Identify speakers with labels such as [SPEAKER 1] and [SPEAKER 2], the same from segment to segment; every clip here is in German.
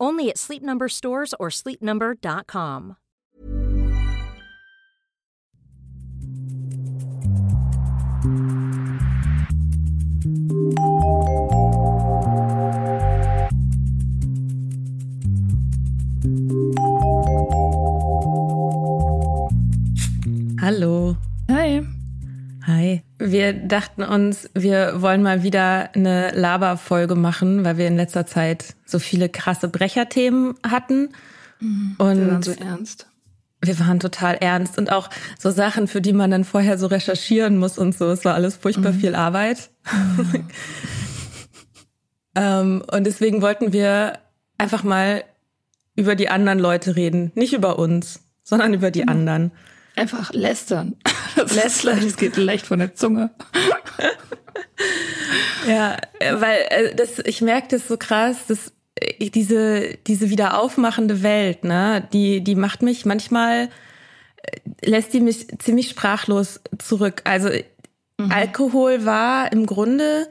[SPEAKER 1] Only at Sleep Number stores or sleepnumber.com.
[SPEAKER 2] Hallo.
[SPEAKER 3] Hi.
[SPEAKER 2] Hi. Wir dachten uns, wir wollen mal wieder eine Laberfolge machen, weil wir in letzter Zeit so viele krasse Brecherthemen hatten. Und
[SPEAKER 3] Wir waren so ernst.
[SPEAKER 2] wir waren total ernst und auch so Sachen, für die man dann vorher so recherchieren muss und so. Es war alles furchtbar viel Arbeit. ähm, und deswegen wollten wir einfach mal über die anderen Leute reden. Nicht über uns, sondern über die anderen.
[SPEAKER 3] Einfach lästern. Das lästern, das geht leicht von der Zunge.
[SPEAKER 2] Ja, weil äh, das, ich merke das so krass, dass äh, diese, diese wieder aufmachende Welt, ne, die, die macht mich manchmal, äh, lässt die mich ziemlich sprachlos zurück. Also Alkohol war im Grunde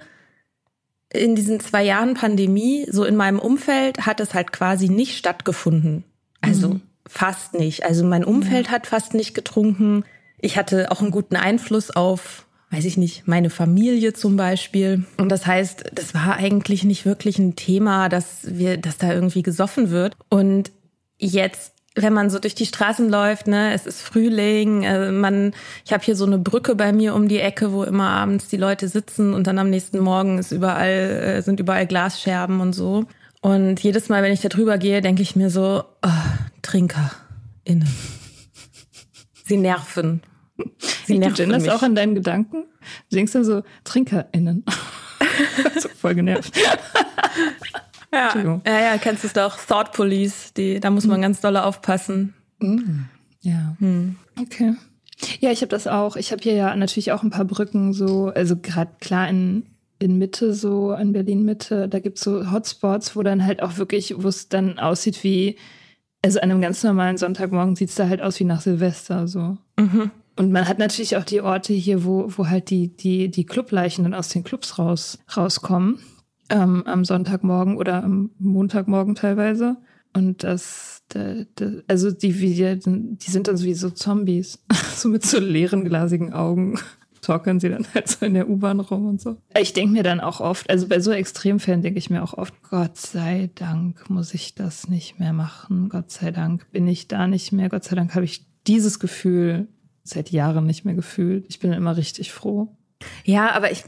[SPEAKER 2] in diesen zwei Jahren Pandemie, so in meinem Umfeld, hat es halt quasi nicht stattgefunden. Also fast nicht. Also mein Umfeld hat fast nicht getrunken. Ich hatte auch einen guten Einfluss auf, weiß ich nicht, meine Familie zum Beispiel. Und das heißt, das war eigentlich nicht wirklich ein Thema, dass wir, dass da irgendwie gesoffen wird. Und jetzt wenn man so durch die Straßen läuft, ne, es ist Frühling, äh, man, ich habe hier so eine Brücke bei mir um die Ecke, wo immer abends die Leute sitzen und dann am nächsten Morgen ist überall äh, sind überall Glasscherben und so. Und jedes Mal, wenn ich da drüber gehe, denke ich mir so, oh, TrinkerInnen. Sie nerven. Sie
[SPEAKER 3] Du
[SPEAKER 2] nerven
[SPEAKER 3] genderst
[SPEAKER 2] mich.
[SPEAKER 3] auch in deinen Gedanken. Du denkst dann so, TrinkerInnen. so voll genervt.
[SPEAKER 2] ja. Ja, ja, kennst du es doch. Thought Police, die, da muss man ganz doll aufpassen.
[SPEAKER 3] Ja. Okay. Ja, ich habe das auch. Ich habe hier ja natürlich auch ein paar Brücken so, also gerade klar in, in Mitte, so in Berlin Mitte, da gibt's so Hotspots, wo dann halt auch wirklich, wo es dann aussieht wie, also an einem ganz normalen Sonntagmorgen sieht's da halt aus wie nach Silvester so. Und man hat natürlich auch die Orte hier, wo, wo halt die, die, die Clubleichen dann aus den Clubs raus, rauskommen. Ähm, am Sonntagmorgen oder am Montagmorgen teilweise. Und das, da, da, also die, wie die, die sind dann so wie so Zombies. so mit so leeren, glasigen Augen. Torkeln sie dann halt so in der U-Bahn rum und so. Ich denke mir dann auch oft, also bei so Extremfällen denke ich mir auch oft, Gott sei Dank muss ich das nicht mehr machen. Gott sei Dank bin ich da nicht mehr. Gott sei Dank habe ich dieses Gefühl seit Jahren nicht mehr gefühlt. Ich bin immer richtig froh.
[SPEAKER 2] Ja, aber ich,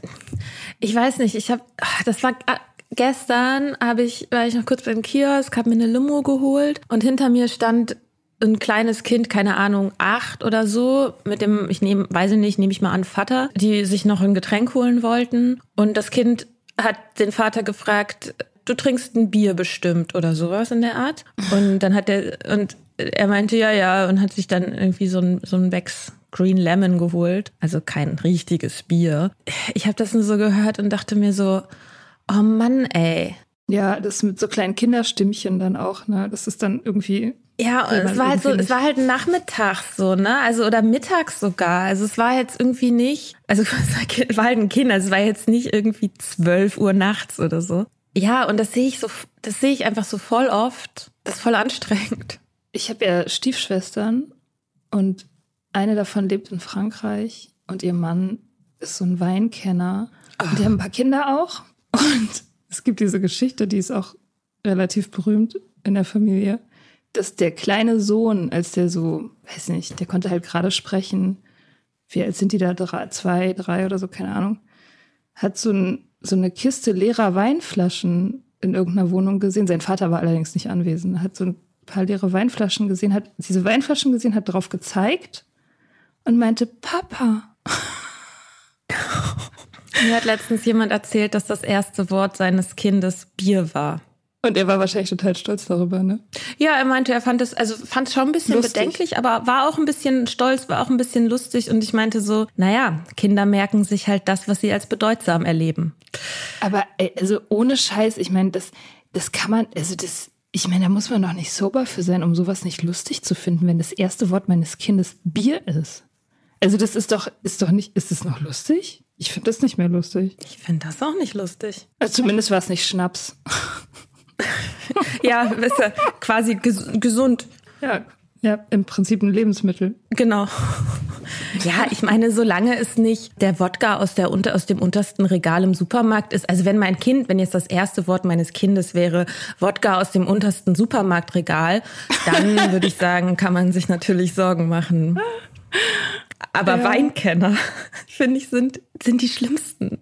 [SPEAKER 2] ich weiß nicht, ich habe, das war gestern, habe ich, war ich noch kurz beim Kiosk, habe mir eine Limo geholt und hinter mir stand ein kleines Kind, keine Ahnung, acht oder so, mit dem, ich nehme, weiß ich nicht, nehme ich mal an, Vater, die sich noch ein Getränk holen wollten. Und das Kind hat den Vater gefragt, du trinkst ein Bier bestimmt oder sowas in der Art. Und dann hat er, und er meinte ja, ja, und hat sich dann irgendwie so ein, so ein Becks Green Lemon geholt. Also kein richtiges Bier. Ich habe das nur so gehört und dachte mir so, oh Mann, ey.
[SPEAKER 3] Ja, das mit so kleinen Kinderstimmchen dann auch, ne? Das ist dann irgendwie
[SPEAKER 2] ja, es war halt so, es war halt nachmittags so, ne? Also oder mittags sogar. Also es war jetzt irgendwie nicht, also es war halt ein Kind, also es war jetzt nicht irgendwie 12 Uhr nachts oder so. Ja, und das sehe ich so, das sehe ich einfach so voll oft. Das ist voll anstrengend.
[SPEAKER 3] Ich habe ja Stiefschwestern und eine davon lebt in Frankreich und ihr Mann ist so ein Weinkenner. Und die haben ein paar Kinder auch. Und es gibt diese Geschichte, die ist auch relativ berühmt in der Familie dass der kleine Sohn, als der so, weiß nicht, der konnte halt gerade sprechen, wie alt sind die da, drei, zwei, drei oder so, keine Ahnung, hat so, ein, so eine Kiste leerer Weinflaschen in irgendeiner Wohnung gesehen. Sein Vater war allerdings nicht anwesend, hat so ein paar leere Weinflaschen gesehen, hat diese Weinflaschen gesehen, hat drauf gezeigt und meinte, Papa.
[SPEAKER 2] Mir hat letztens jemand erzählt, dass das erste Wort seines Kindes Bier war.
[SPEAKER 3] Und er war wahrscheinlich total stolz darüber, ne?
[SPEAKER 2] Ja, er meinte, er fand es, also fand es schon ein bisschen lustig. bedenklich, aber war auch ein bisschen stolz, war auch ein bisschen lustig. Und ich meinte so, naja, Kinder merken sich halt das, was sie als bedeutsam erleben.
[SPEAKER 3] Aber also ohne Scheiß, ich meine, das, das kann man, also das, ich meine, da muss man doch nicht sober für sein, um sowas nicht lustig zu finden, wenn das erste Wort meines Kindes Bier ist. Also das ist doch, ist doch nicht, ist es noch lustig? Ich finde das nicht mehr lustig.
[SPEAKER 2] Ich finde das auch nicht lustig.
[SPEAKER 3] Also zumindest war es nicht Schnaps.
[SPEAKER 2] ja, ist ja quasi ges gesund.
[SPEAKER 3] Ja, ja, im Prinzip ein Lebensmittel.
[SPEAKER 2] Genau. Ja, ich meine, solange es nicht der Wodka aus, der, unter, aus dem untersten Regal im Supermarkt ist, also wenn mein Kind, wenn jetzt das erste Wort meines Kindes wäre Wodka aus dem untersten Supermarktregal, dann würde ich sagen, kann man sich natürlich Sorgen machen. Aber ja. Weinkenner, finde ich, sind, sind die schlimmsten.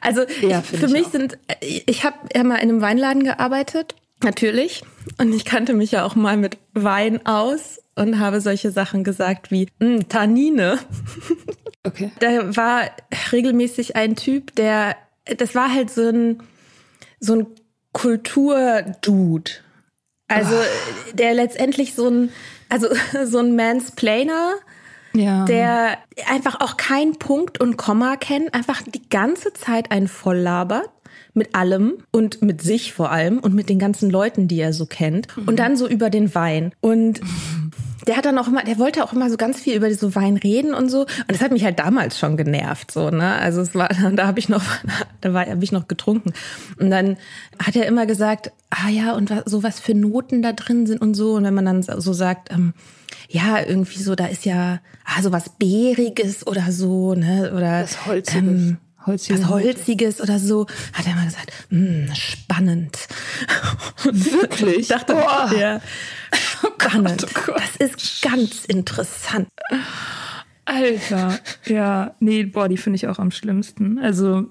[SPEAKER 2] Also ja, ich, für mich auch. sind, ich habe ja mal in einem Weinladen gearbeitet, natürlich. Und ich kannte mich ja auch mal mit Wein aus und habe solche Sachen gesagt wie hm, Tannine. Okay. Da war regelmäßig ein Typ, der, das war halt so ein, so ein Kulturdude. Also oh. der letztendlich so ein, also so ein Mansplainer, ja. der einfach auch keinen Punkt und Komma kennt, einfach die ganze Zeit einen voll labert mit allem und mit sich vor allem und mit den ganzen Leuten, die er so kennt mhm. und dann so über den Wein und der hat dann auch immer, der wollte auch immer so ganz viel über so Wein reden und so. Und das hat mich halt damals schon genervt, so, ne? Also es war, da habe ich noch, da war, habe ich noch getrunken. Und dann hat er immer gesagt, ah ja, und was, so was für Noten da drin sind und so. Und wenn man dann so sagt, ähm, ja, irgendwie so, da ist ja ah, so was Bäriges oder so, ne? Oder
[SPEAKER 3] das Holziges. Ähm,
[SPEAKER 2] Holziges. Was Holziges oder so, hat er mal gesagt, hm, spannend.
[SPEAKER 3] Wirklich?
[SPEAKER 2] ich dachte, Boah. ja, spannend. Oh Gott, oh Gott. Das ist ganz interessant.
[SPEAKER 3] Alter, ja, nee, boah, die finde ich auch am schlimmsten. Also,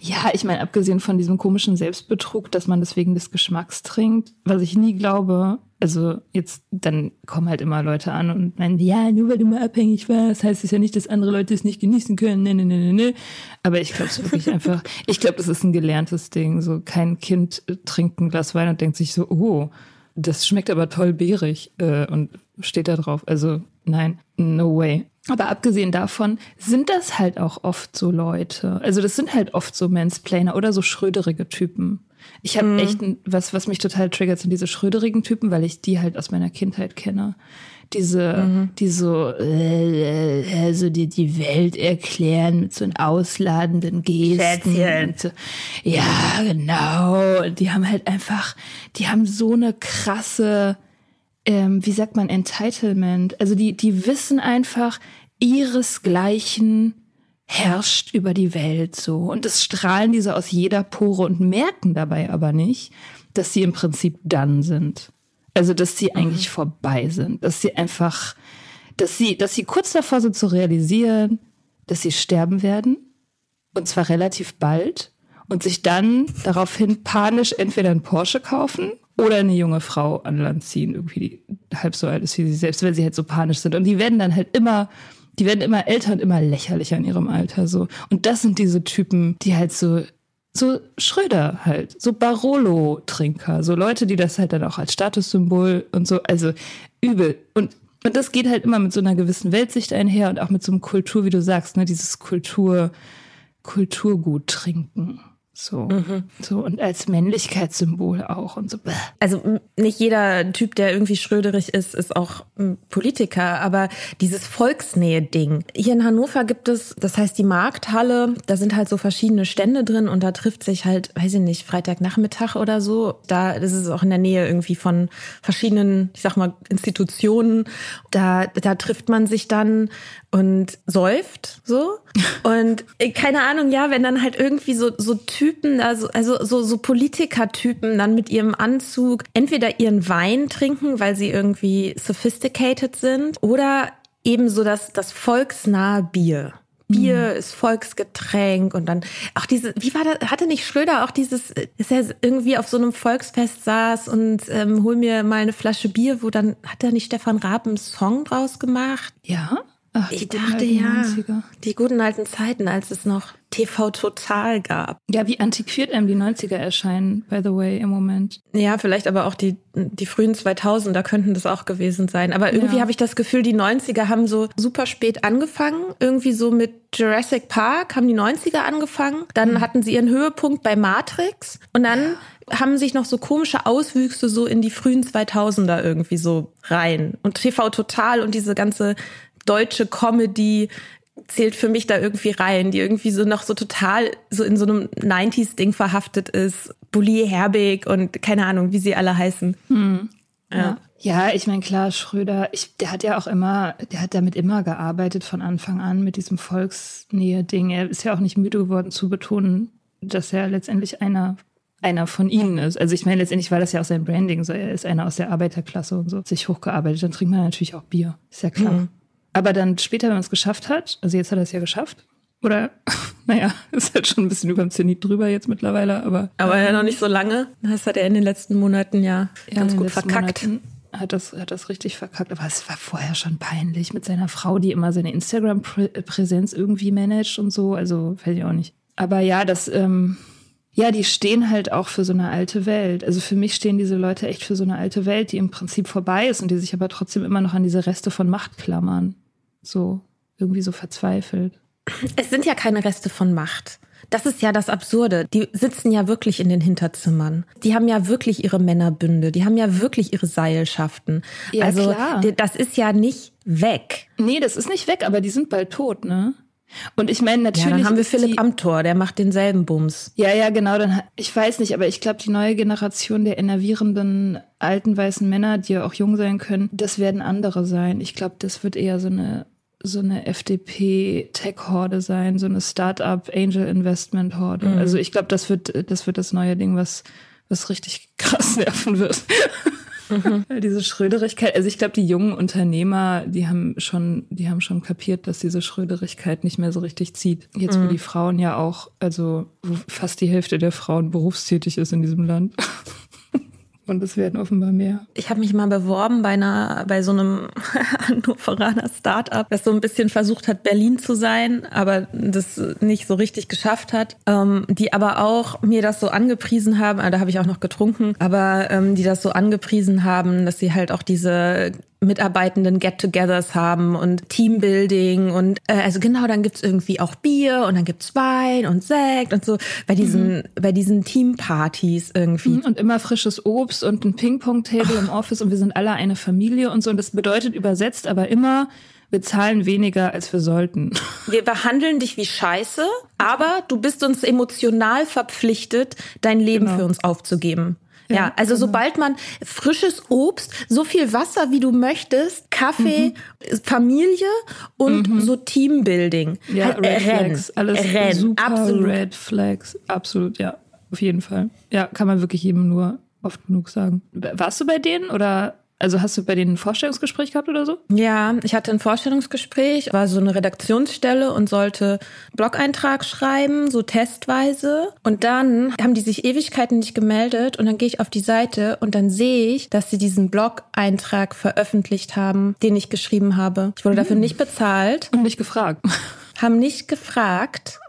[SPEAKER 3] ja, ich meine, abgesehen von diesem komischen Selbstbetrug, dass man deswegen des Geschmacks trinkt, was ich nie glaube, also jetzt, dann kommen halt immer Leute an und meinen, ja, nur weil du mal abhängig warst, heißt es ja nicht, dass andere Leute es nicht genießen können. Nee, nee, nee, nee, nee. Aber ich glaube es wirklich einfach, ich glaube, das ist ein gelerntes Ding. So kein Kind trinkt ein Glas Wein und denkt sich so, oh, das schmeckt aber toll beerig äh, und steht da drauf. Also nein, no way. Aber abgesehen davon sind das halt auch oft so Leute. Also das sind halt oft so Mansplainer oder so schröderige Typen. Ich habe mhm. echt was, was mich total triggert, sind diese schröderigen Typen, weil ich die halt aus meiner Kindheit kenne. Diese, mhm. die so, äh, äh, so die, die Welt erklären mit so einen ausladenden Gesten. So. Ja, genau. Und die haben halt einfach, die haben so eine krasse, ähm, wie sagt man, Entitlement. Also die, die wissen einfach ihresgleichen herrscht über die Welt so. Und das strahlen diese aus jeder Pore und merken dabei aber nicht, dass sie im Prinzip dann sind. Also, dass sie mhm. eigentlich vorbei sind. Dass sie einfach, dass sie, dass sie kurz davor sind zu realisieren, dass sie sterben werden. Und zwar relativ bald. Und sich dann daraufhin panisch entweder einen Porsche kaufen oder eine junge Frau an Land ziehen, irgendwie die halb so alt ist wie sie selbst, wenn sie halt so panisch sind. Und die werden dann halt immer die werden immer älter und immer lächerlicher in ihrem Alter so. Und das sind diese Typen, die halt so so Schröder halt, so Barolo-Trinker, so Leute, die das halt dann auch als Statussymbol und so, also übel. Und, und das geht halt immer mit so einer gewissen Weltsicht einher und auch mit so einem Kultur, wie du sagst, ne, dieses Kultur, Kulturgut trinken. So, mhm. so und als Männlichkeitssymbol auch und so.
[SPEAKER 2] Also nicht jeder Typ, der irgendwie schröderig ist, ist auch Politiker, aber dieses Volksnähe-Ding. Hier in Hannover gibt es, das heißt die Markthalle, da sind halt so verschiedene Stände drin und da trifft sich halt, weiß ich nicht, Freitagnachmittag oder so. Da ist es auch in der Nähe irgendwie von verschiedenen, ich sag mal, Institutionen. Da, da trifft man sich dann und säuft so. Und äh, keine Ahnung, ja, wenn dann halt irgendwie so, so Typen, also, also so, so Politikertypen dann mit ihrem Anzug entweder ihren Wein trinken, weil sie irgendwie sophisticated sind, oder eben so das, das volksnahe Bier. Bier mhm. ist Volksgetränk und dann auch diese, wie war das, hatte nicht Schröder auch dieses, dass er irgendwie auf so einem Volksfest saß und ähm, hol mir mal eine Flasche Bier, wo dann hat er nicht Stefan Raab einen Song draus gemacht?
[SPEAKER 3] Ja.
[SPEAKER 2] Ach, ich dachte ja, 90er. die guten alten Zeiten, als es noch TV Total gab.
[SPEAKER 3] Ja, wie antiquiert einem die 90er erscheinen, by the way, im Moment.
[SPEAKER 2] Ja, vielleicht aber auch die, die frühen 2000er könnten das auch gewesen sein. Aber irgendwie ja. habe ich das Gefühl, die 90er haben so super spät angefangen. Irgendwie so mit Jurassic Park haben die 90er angefangen. Dann mhm. hatten sie ihren Höhepunkt bei Matrix. Und dann ja. haben sich noch so komische Auswüchse so in die frühen 2000er irgendwie so rein. Und TV Total und diese ganze deutsche Comedy zählt für mich da irgendwie rein, die irgendwie so noch so total so in so einem 90s-Ding verhaftet ist. Bully Herbig und keine Ahnung, wie sie alle heißen. Hm.
[SPEAKER 3] Ja. Ja, ich meine, klar, Schröder, ich, der hat ja auch immer, der hat damit immer gearbeitet von Anfang an mit diesem Volksnähe-Ding. Er ist ja auch nicht müde geworden zu betonen, dass er letztendlich einer einer von ihnen ist. Also ich meine, letztendlich war das ja auch sein Branding. So, er ist einer aus der Arbeiterklasse und so, sich hochgearbeitet. Dann trinkt man natürlich auch Bier. Ist ja klar. Mhm. Aber dann später, wenn man es geschafft hat, also jetzt hat er es ja geschafft, oder, naja, ist halt schon ein bisschen über dem Zenit drüber jetzt mittlerweile, aber.
[SPEAKER 2] Aber ähm, ja noch nicht so lange. Das hat er in den letzten Monaten ja, ja ganz gut verkackt. Monaten
[SPEAKER 3] hat das, hat das richtig verkackt. Aber es war vorher schon peinlich mit seiner Frau, die immer seine Instagram-Präsenz irgendwie managt und so. Also, weiß ich auch nicht. Aber ja, das, ähm, ja, die stehen halt auch für so eine alte Welt. Also für mich stehen diese Leute echt für so eine alte Welt, die im Prinzip vorbei ist und die sich aber trotzdem immer noch an diese Reste von Macht klammern so irgendwie so verzweifelt.
[SPEAKER 2] Es sind ja keine Reste von Macht. Das ist ja das Absurde. Die sitzen ja wirklich in den Hinterzimmern. Die haben ja wirklich ihre Männerbünde. Die haben ja wirklich ihre Seilschaften. Ja, also klar. das ist ja nicht weg.
[SPEAKER 3] Nee, das ist nicht weg, aber die sind bald tot, ne? Und ich meine natürlich. Ja,
[SPEAKER 2] dann haben wir Philipp die, Amthor, der macht denselben Bums.
[SPEAKER 3] Ja, ja, genau. Dann, ich weiß nicht, aber ich glaube, die neue Generation der enervierenden alten weißen Männer, die ja auch jung sein können, das werden andere sein. Ich glaube, das wird eher so eine so eine FDP-Tech-Horde sein, so eine Startup-Angel-Investment-Horde. Mhm. Also ich glaube, das wird, das wird das neue Ding, was, was richtig krass nerven wird. Mhm. diese Schröderigkeit, also ich glaube, die jungen Unternehmer, die haben schon, die haben schon kapiert, dass diese Schröderigkeit nicht mehr so richtig zieht. Jetzt, mhm. wo die Frauen ja auch, also wo fast die Hälfte der Frauen berufstätig ist in diesem Land. Und es werden offenbar mehr.
[SPEAKER 2] Ich habe mich mal beworben bei einer, bei so einem Hannoveraner Startup, das so ein bisschen versucht hat, Berlin zu sein, aber das nicht so richtig geschafft hat. Ähm, die aber auch mir das so angepriesen haben, also da habe ich auch noch getrunken, aber ähm, die das so angepriesen haben, dass sie halt auch diese Mitarbeitenden Get-togethers haben und Teambuilding und äh, also genau, dann gibt's irgendwie auch Bier und dann gibt's Wein und Sekt und so bei diesen, mhm. bei diesen Teampartys irgendwie. Mhm,
[SPEAKER 3] und immer frisches Obst und ein Ping-Pong-Table im Office und wir sind alle eine Familie und so. Und das bedeutet übersetzt aber immer, wir zahlen weniger, als wir sollten.
[SPEAKER 2] Wir behandeln dich wie Scheiße, aber du bist uns emotional verpflichtet, dein Leben genau. für uns aufzugeben. Ja, ja also genau. sobald man frisches Obst, so viel Wasser wie du möchtest, Kaffee, mhm. Familie und mhm. so Teambuilding.
[SPEAKER 3] Ja, halt, Red Renn, Flags, alles Renn, super absolut. Red Flags, absolut, ja, auf jeden Fall. Ja, kann man wirklich jedem nur oft genug sagen. Warst du bei denen oder also hast du bei denen ein Vorstellungsgespräch gehabt oder so?
[SPEAKER 2] Ja, ich hatte ein Vorstellungsgespräch, war so eine Redaktionsstelle und sollte Blog-Eintrag schreiben, so testweise. Und dann haben die sich Ewigkeiten nicht gemeldet und dann gehe ich auf die Seite und dann sehe ich, dass sie diesen Blog-Eintrag veröffentlicht haben, den ich geschrieben habe. Ich wurde dafür hm. nicht bezahlt.
[SPEAKER 3] Und nicht gefragt.
[SPEAKER 2] Haben nicht gefragt.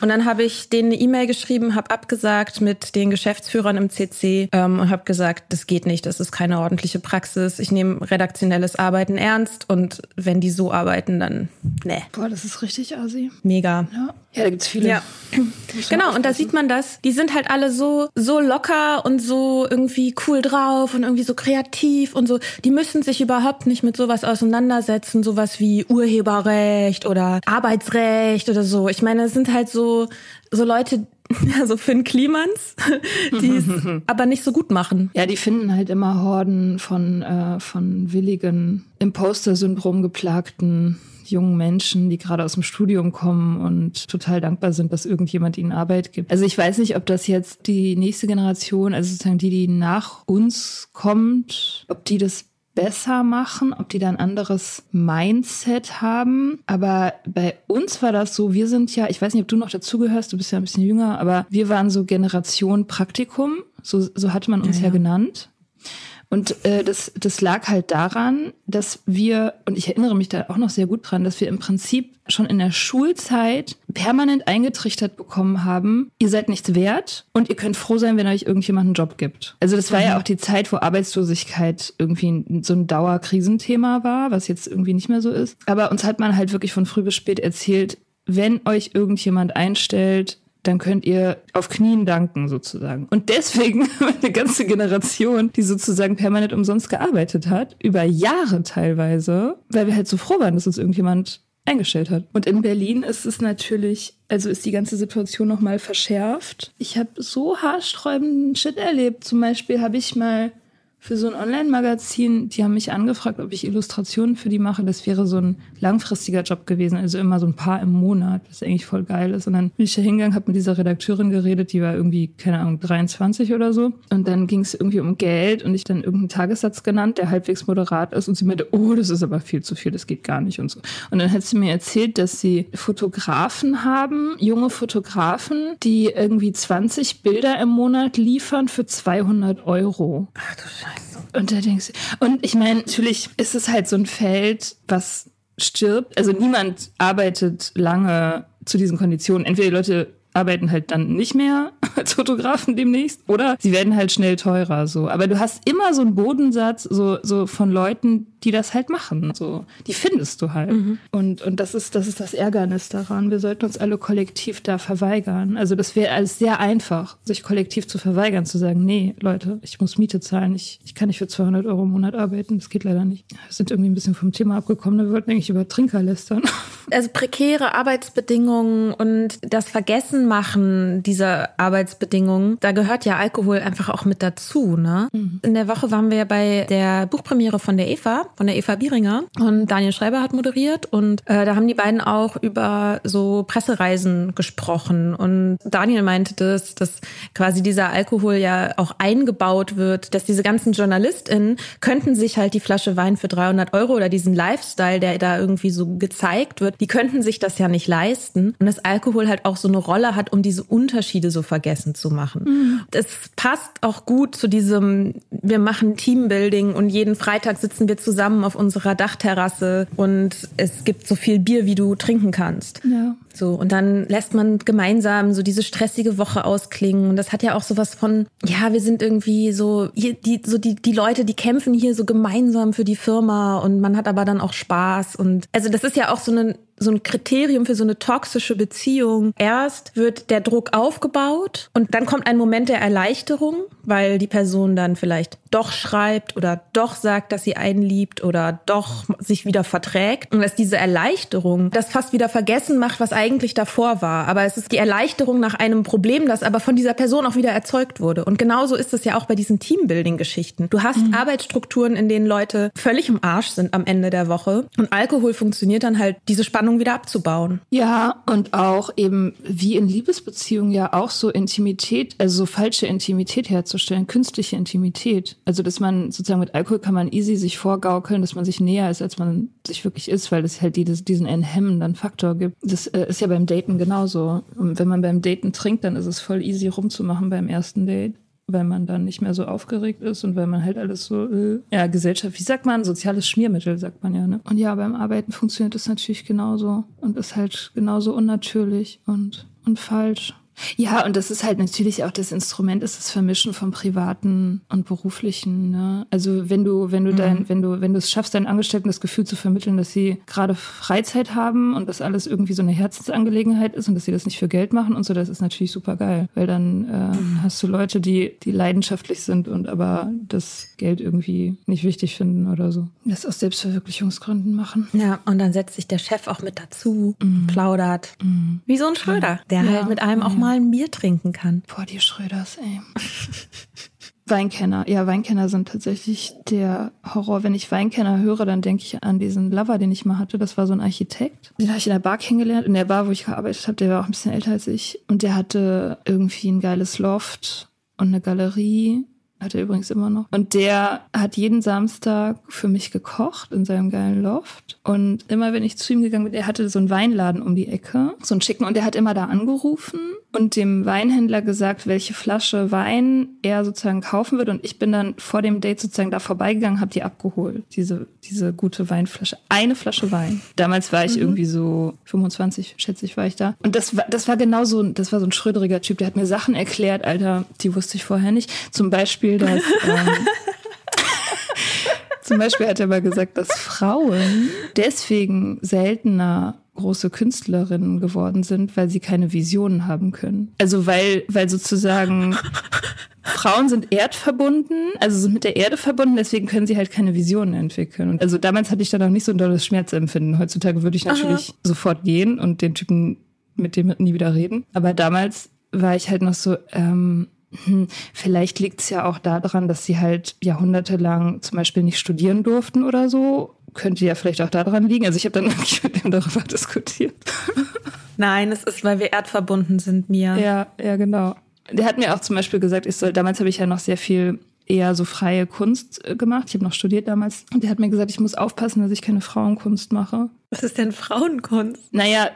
[SPEAKER 2] Und dann habe ich denen eine E-Mail geschrieben, habe abgesagt mit den Geschäftsführern im CC ähm, und habe gesagt, das geht nicht, das ist keine ordentliche Praxis. Ich nehme redaktionelles Arbeiten ernst und wenn die so arbeiten, dann ne.
[SPEAKER 3] Boah, das ist richtig assi.
[SPEAKER 2] Mega.
[SPEAKER 3] Ja. Ja, da gibt's viele.
[SPEAKER 2] Ja. genau, und da sieht man das. Die sind halt alle so, so locker und so irgendwie cool drauf und irgendwie so kreativ und so. Die müssen sich überhaupt nicht mit sowas auseinandersetzen, sowas wie Urheberrecht oder Arbeitsrecht oder so. Ich meine, es sind halt so, so Leute, also Finn Klimans, die es aber nicht so gut machen.
[SPEAKER 3] Ja, die finden halt immer Horden von, äh, von willigen, Imposter-Syndrom geplagten jungen Menschen, die gerade aus dem Studium kommen und total dankbar sind, dass irgendjemand ihnen Arbeit gibt. Also ich weiß nicht, ob das jetzt die nächste Generation, also sozusagen die, die nach uns kommt, ob die das besser machen, ob die da ein anderes Mindset haben. Aber bei uns war das so, wir sind ja, ich weiß nicht, ob du noch dazugehörst, du bist ja ein bisschen jünger, aber wir waren so Generation Praktikum, so, so hatte man uns ja, ja. ja genannt. Und äh, das, das lag halt daran, dass wir, und ich erinnere mich da auch noch sehr gut dran, dass wir im Prinzip schon in der Schulzeit permanent eingetrichtert bekommen haben, ihr seid nichts wert und ihr könnt froh sein, wenn euch irgendjemand einen Job gibt. Also das war mhm. ja auch die Zeit, wo Arbeitslosigkeit irgendwie so ein Dauerkrisenthema war, was jetzt irgendwie nicht mehr so ist. Aber uns hat man halt wirklich von früh bis spät erzählt, wenn euch irgendjemand einstellt, dann könnt ihr auf Knien danken sozusagen. Und deswegen eine ganze Generation, die sozusagen permanent umsonst gearbeitet hat, über Jahre teilweise, weil wir halt so froh waren, dass uns irgendjemand eingestellt hat. Und in Berlin ist es natürlich, also ist die ganze Situation nochmal verschärft. Ich habe so haarsträubenden Shit erlebt. Zum Beispiel habe ich mal für so ein Online-Magazin, die haben mich angefragt, ob ich Illustrationen für die mache. Das wäre so ein langfristiger Job gewesen, also immer so ein paar im Monat, was eigentlich voll geil ist. Und dann bin ich da hingegangen, habe mit dieser Redakteurin geredet, die war irgendwie, keine Ahnung, 23 oder so. Und dann ging es irgendwie um Geld und ich dann irgendeinen Tagessatz genannt, der halbwegs moderat ist. Und sie meinte, oh, das ist aber viel zu viel, das geht gar nicht und so. Und dann hat sie mir erzählt, dass sie Fotografen haben, junge Fotografen, die irgendwie 20 Bilder im Monat liefern für 200 Euro.
[SPEAKER 2] Ach du Scheiße.
[SPEAKER 3] Und da denkst du, und ich meine, natürlich ist es halt so ein Feld, was stirbt. Also niemand arbeitet lange zu diesen Konditionen. Entweder die Leute arbeiten halt dann nicht mehr als Fotografen demnächst oder sie werden halt schnell teurer so. Aber du hast immer so einen Bodensatz so so von Leuten, die das halt machen. So, die findest du halt. Mhm. Und und das ist das ist das Ärgernis daran. Wir sollten uns alle kollektiv da verweigern. Also das wäre alles sehr einfach, sich kollektiv zu verweigern, zu sagen, nee, Leute, ich muss Miete zahlen, ich, ich kann nicht für 200 Euro im Monat arbeiten, das geht leider nicht. Wir sind irgendwie ein bisschen vom Thema abgekommen. Wir wollten eigentlich über Trinker lästern.
[SPEAKER 2] Also prekäre Arbeitsbedingungen und das Vergessen machen dieser Arbeitsbedingungen, da gehört ja Alkohol einfach auch mit dazu. Ne? Mhm. In der Woche waren wir bei der Buchpremiere von der Eva, von der Eva Bieringer und Daniel Schreiber hat moderiert und äh, da haben die beiden auch über so Pressereisen gesprochen und Daniel meinte das, dass quasi dieser Alkohol ja auch eingebaut wird, dass diese ganzen JournalistInnen könnten sich halt die Flasche Wein für 300 Euro oder diesen Lifestyle, der da irgendwie so gezeigt wird, die könnten sich das ja nicht leisten und dass Alkohol halt auch so eine Rolle hat, um diese Unterschiede so vergessen zu machen. Mhm. Das passt auch gut zu diesem, wir machen Teambuilding und jeden Freitag sitzen wir zusammen auf unserer Dachterrasse und es gibt so viel Bier, wie du trinken kannst.
[SPEAKER 3] Ja.
[SPEAKER 2] So, und dann lässt man gemeinsam so diese stressige Woche ausklingen. Und das hat ja auch sowas von, ja, wir sind irgendwie so, hier, die, so die, die Leute, die kämpfen hier so gemeinsam für die Firma und man hat aber dann auch Spaß. Und also das ist ja auch so eine so ein Kriterium für so eine toxische Beziehung. Erst wird der Druck aufgebaut und dann kommt ein Moment der Erleichterung, weil die Person dann vielleicht doch schreibt oder doch sagt, dass sie einen liebt oder doch sich wieder verträgt. Und dass diese Erleichterung das fast wieder vergessen macht, was eigentlich eigentlich davor war. Aber es ist die Erleichterung nach einem Problem, das aber von dieser Person auch wieder erzeugt wurde. Und genauso ist es ja auch bei diesen Teambuilding-Geschichten. Du hast mhm. Arbeitsstrukturen, in denen Leute völlig im Arsch sind am Ende der Woche. Und Alkohol funktioniert dann halt, diese Spannung wieder abzubauen.
[SPEAKER 3] Ja, und auch eben wie in Liebesbeziehungen ja auch so Intimität, also so falsche Intimität herzustellen, künstliche Intimität. Also, dass man sozusagen mit Alkohol kann man easy sich vorgaukeln, dass man sich näher ist, als man sich wirklich ist, weil es halt dieses, diesen enthemmenden Faktor gibt. Das äh, ist ja beim Daten genauso. Und wenn man beim Daten trinkt, dann ist es voll easy rumzumachen beim ersten Date weil man dann nicht mehr so aufgeregt ist und weil man halt alles so, äh, ja, Gesellschaft, wie sagt man, soziales Schmiermittel, sagt man ja, ne? Und ja, beim Arbeiten funktioniert das natürlich genauso und ist halt genauso unnatürlich und, und falsch. Ja, und das ist halt natürlich auch das Instrument, ist das Vermischen von privaten und beruflichen. Ne? Also wenn du, wenn du mhm. dein, wenn du, wenn du es schaffst, deinen Angestellten das Gefühl zu vermitteln, dass sie gerade Freizeit haben und dass alles irgendwie so eine Herzensangelegenheit ist und dass sie das nicht für Geld machen und so, das ist natürlich super geil. Weil dann äh, mhm. hast du Leute, die, die leidenschaftlich sind und aber das Geld irgendwie nicht wichtig finden oder so. Das aus Selbstverwirklichungsgründen machen.
[SPEAKER 2] Ja, und dann setzt sich der Chef auch mit dazu, mhm. plaudert. Mhm. Wie so ein Schröder, der ja. halt mit einem auch mal mal ein Bier trinken kann.
[SPEAKER 3] Boah, die Schröders, ey. Weinkenner. Ja, Weinkenner sind tatsächlich der Horror. Wenn ich Weinkenner höre, dann denke ich an diesen Lover, den ich mal hatte. Das war so ein Architekt. Den habe ich in der Bar kennengelernt. In der Bar, wo ich gearbeitet habe, der war auch ein bisschen älter als ich. Und der hatte irgendwie ein geiles Loft und eine Galerie hat er übrigens immer noch. Und der hat jeden Samstag für mich gekocht in seinem geilen Loft. Und immer wenn ich zu ihm gegangen bin, er hatte so einen Weinladen um die Ecke, so einen schicken. Und er hat immer da angerufen und dem Weinhändler gesagt, welche Flasche Wein er sozusagen kaufen wird. Und ich bin dann vor dem Date sozusagen da vorbeigegangen, habe die abgeholt, diese, diese gute Weinflasche. Eine Flasche Wein. Damals war ich mhm. irgendwie so 25, schätze ich, war ich da. Und das war, das war genau so, das war so ein schröderiger Typ, der hat mir Sachen erklärt, Alter, die wusste ich vorher nicht. Zum Beispiel, dass... Ähm, zum Beispiel hat er mal gesagt, dass Frauen deswegen seltener große Künstlerinnen geworden sind, weil sie keine Visionen haben können. Also weil, weil sozusagen Frauen sind erdverbunden, also sind mit der Erde verbunden, deswegen können sie halt keine Visionen entwickeln. Und also damals hatte ich da noch nicht so ein dolles Schmerzempfinden. Heutzutage würde ich natürlich Aha. sofort gehen und den Typen mit dem nie wieder reden. Aber damals war ich halt noch so, ähm, hm, vielleicht liegt es ja auch daran, dass sie halt jahrhundertelang zum Beispiel nicht studieren durften oder so könnte ja vielleicht auch daran liegen. Also ich habe dann wirklich mit ihm darüber diskutiert.
[SPEAKER 2] Nein, es ist, weil wir erdverbunden sind, Mia.
[SPEAKER 3] Ja, ja, genau. Der hat mir auch zum Beispiel gesagt, ich soll, damals habe ich ja noch sehr viel eher so freie Kunst äh, gemacht. Ich habe noch studiert damals. Und der hat mir gesagt, ich muss aufpassen, dass ich keine Frauenkunst mache.
[SPEAKER 2] Was ist denn Frauenkunst?
[SPEAKER 3] Naja,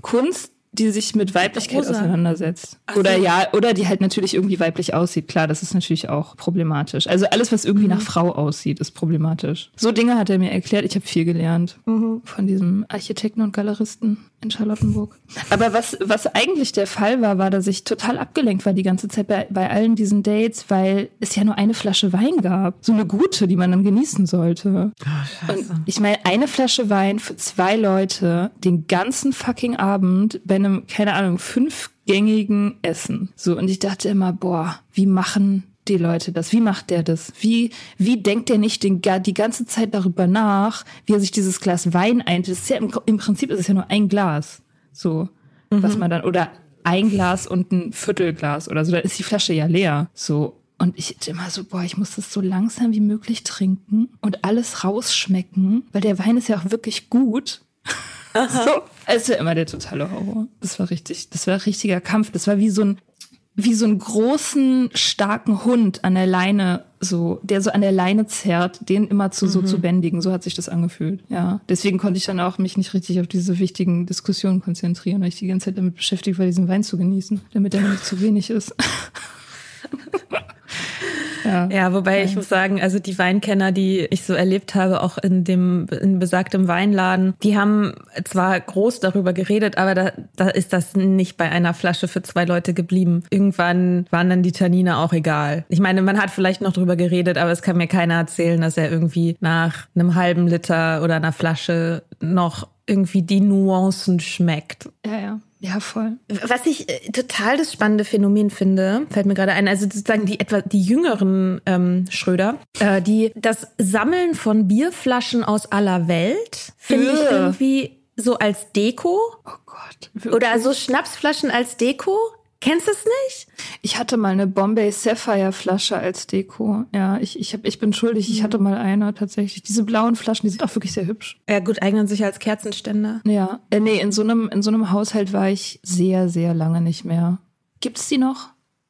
[SPEAKER 3] Kunst die sich mit Weiblichkeit Rosa. auseinandersetzt. Ach oder so. ja, oder die halt natürlich irgendwie weiblich aussieht. Klar, das ist natürlich auch problematisch. Also alles, was irgendwie mhm. nach Frau aussieht, ist problematisch. So Dinge hat er mir erklärt. Ich habe viel gelernt mhm. von diesem Architekten und Galeristen in Charlottenburg. Aber was, was eigentlich der Fall war, war, dass ich total abgelenkt war die ganze Zeit bei, bei allen diesen Dates, weil es ja nur eine Flasche Wein gab. So eine gute, die man dann genießen sollte. Oh, und ich meine, eine Flasche Wein für zwei Leute den ganzen fucking Abend bei einem, keine Ahnung, fünfgängigen Essen. So, und ich dachte immer, boah, wie machen die Leute das? Wie macht der das? Wie, wie denkt der nicht den, die ganze Zeit darüber nach, wie er sich dieses Glas Wein eint? Das ist ja im, im Prinzip ist es ja nur ein Glas. So, mhm. was man dann, oder ein Glas und ein Viertelglas oder so, da ist die Flasche ja leer. So. Und ich immer so, boah, ich muss das so langsam wie möglich trinken und alles rausschmecken, weil der Wein ist ja auch wirklich gut. so. Es war immer der totale Horror. Das war richtig, das war richtiger Kampf. Das war wie so ein, wie so einen großen, starken Hund an der Leine, so, der so an der Leine zerrt, den immer zu, mhm. so zu bändigen. So hat sich das angefühlt. Ja. Deswegen konnte ich dann auch mich nicht richtig auf diese wichtigen Diskussionen konzentrieren, weil ich die ganze Zeit damit beschäftigt war, diesen Wein zu genießen, damit er nicht zu wenig ist.
[SPEAKER 2] Ja, ja wobei ja. ich muss sagen, also die Weinkenner, die ich so erlebt habe, auch in dem in besagtem Weinladen, die haben zwar groß darüber geredet, aber da, da ist das nicht bei einer Flasche für zwei Leute geblieben. Irgendwann waren dann die Tannine auch egal. Ich meine, man hat vielleicht noch drüber geredet, aber es kann mir keiner erzählen, dass er irgendwie nach einem halben Liter oder einer Flasche noch irgendwie die Nuancen schmeckt.
[SPEAKER 3] Ja, ja. Ja, voll.
[SPEAKER 2] Was ich äh, total das spannende Phänomen finde, fällt mir gerade ein, also sozusagen die etwa die jüngeren ähm, Schröder, äh, die das Sammeln von Bierflaschen aus aller Welt finde ich irgendwie so als Deko.
[SPEAKER 3] Oh Gott.
[SPEAKER 2] Wirklich? Oder so Schnapsflaschen als Deko. Kennst du es nicht?
[SPEAKER 3] Ich hatte mal eine Bombay Sapphire Flasche als Deko. Ja, ich, ich, hab, ich bin schuldig. Ich hatte mal eine tatsächlich. Diese blauen Flaschen, die sind auch wirklich sehr hübsch.
[SPEAKER 2] Ja, gut, eignen sich als Kerzenständer.
[SPEAKER 3] Ja, äh, nee, in so einem, in so einem Haushalt war ich sehr, sehr lange nicht mehr. Gibt es die noch?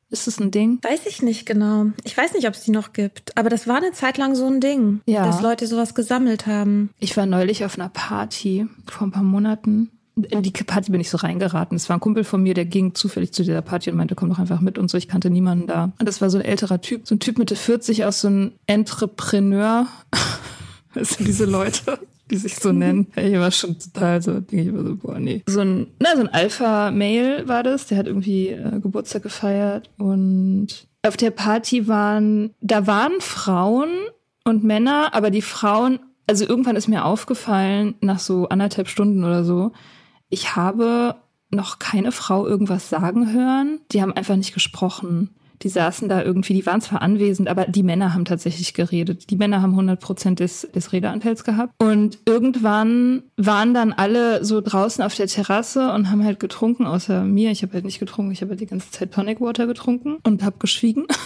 [SPEAKER 3] Ist das ein Ding?
[SPEAKER 2] Weiß ich nicht genau. Ich weiß nicht, ob es die noch gibt. Aber das war eine Zeit lang so ein Ding, ja. dass Leute sowas gesammelt haben.
[SPEAKER 3] Ich war neulich auf einer Party vor ein paar Monaten in die Party bin ich so reingeraten. Es war ein Kumpel von mir, der ging zufällig zu dieser Party und meinte, komm doch einfach mit und so. Ich kannte niemanden da. Und das war so ein älterer Typ, so ein Typ Mitte 40 aus so einem Entrepreneur. Das sind diese Leute, die sich so nennen. Ich war schon total so, denke ich immer so, boah, nee. So ein, na, so ein Alpha-Mail war das, der hat irgendwie äh, Geburtstag gefeiert und auf der Party waren, da waren Frauen und Männer, aber die Frauen, also irgendwann ist mir aufgefallen, nach so anderthalb Stunden oder so, ich habe noch keine Frau irgendwas sagen hören. Die haben einfach nicht gesprochen. Die saßen da irgendwie, die waren zwar anwesend, aber die Männer haben tatsächlich geredet. Die Männer haben 100 Prozent des, des Redeanteils gehabt. Und irgendwann waren dann alle so draußen auf der Terrasse und haben halt getrunken, außer mir. Ich habe halt nicht getrunken, ich habe halt die ganze Zeit Tonic Water getrunken und habe geschwiegen.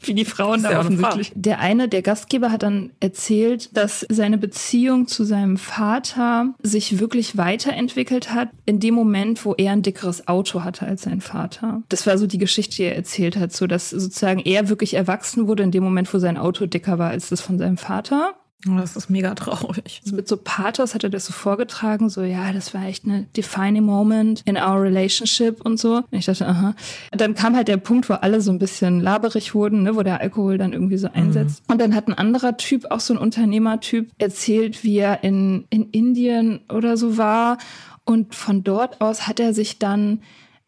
[SPEAKER 3] wie die Frauen da offensichtlich. Der eine, der Gastgeber, hat dann erzählt, dass seine Beziehung zu seinem Vater sich wirklich weiterentwickelt hat in dem Moment, wo er ein dickeres Auto hatte als sein Vater. Das war so die Geschichte, die er erzählt hat, so dass sozusagen er wirklich erwachsen wurde in dem Moment, wo sein Auto dicker war als das von seinem Vater.
[SPEAKER 2] Oh, das ist mega traurig.
[SPEAKER 3] Also mit so Pathos hat er das so vorgetragen, so ja, das war echt eine defining moment in our relationship und so. Und ich dachte, aha. Und dann kam halt der Punkt, wo alle so ein bisschen laberig wurden, ne, wo der Alkohol dann irgendwie so einsetzt. Mhm. Und dann hat ein anderer Typ, auch so ein Unternehmertyp, erzählt, wie er in, in Indien oder so war. Und von dort aus hat er sich dann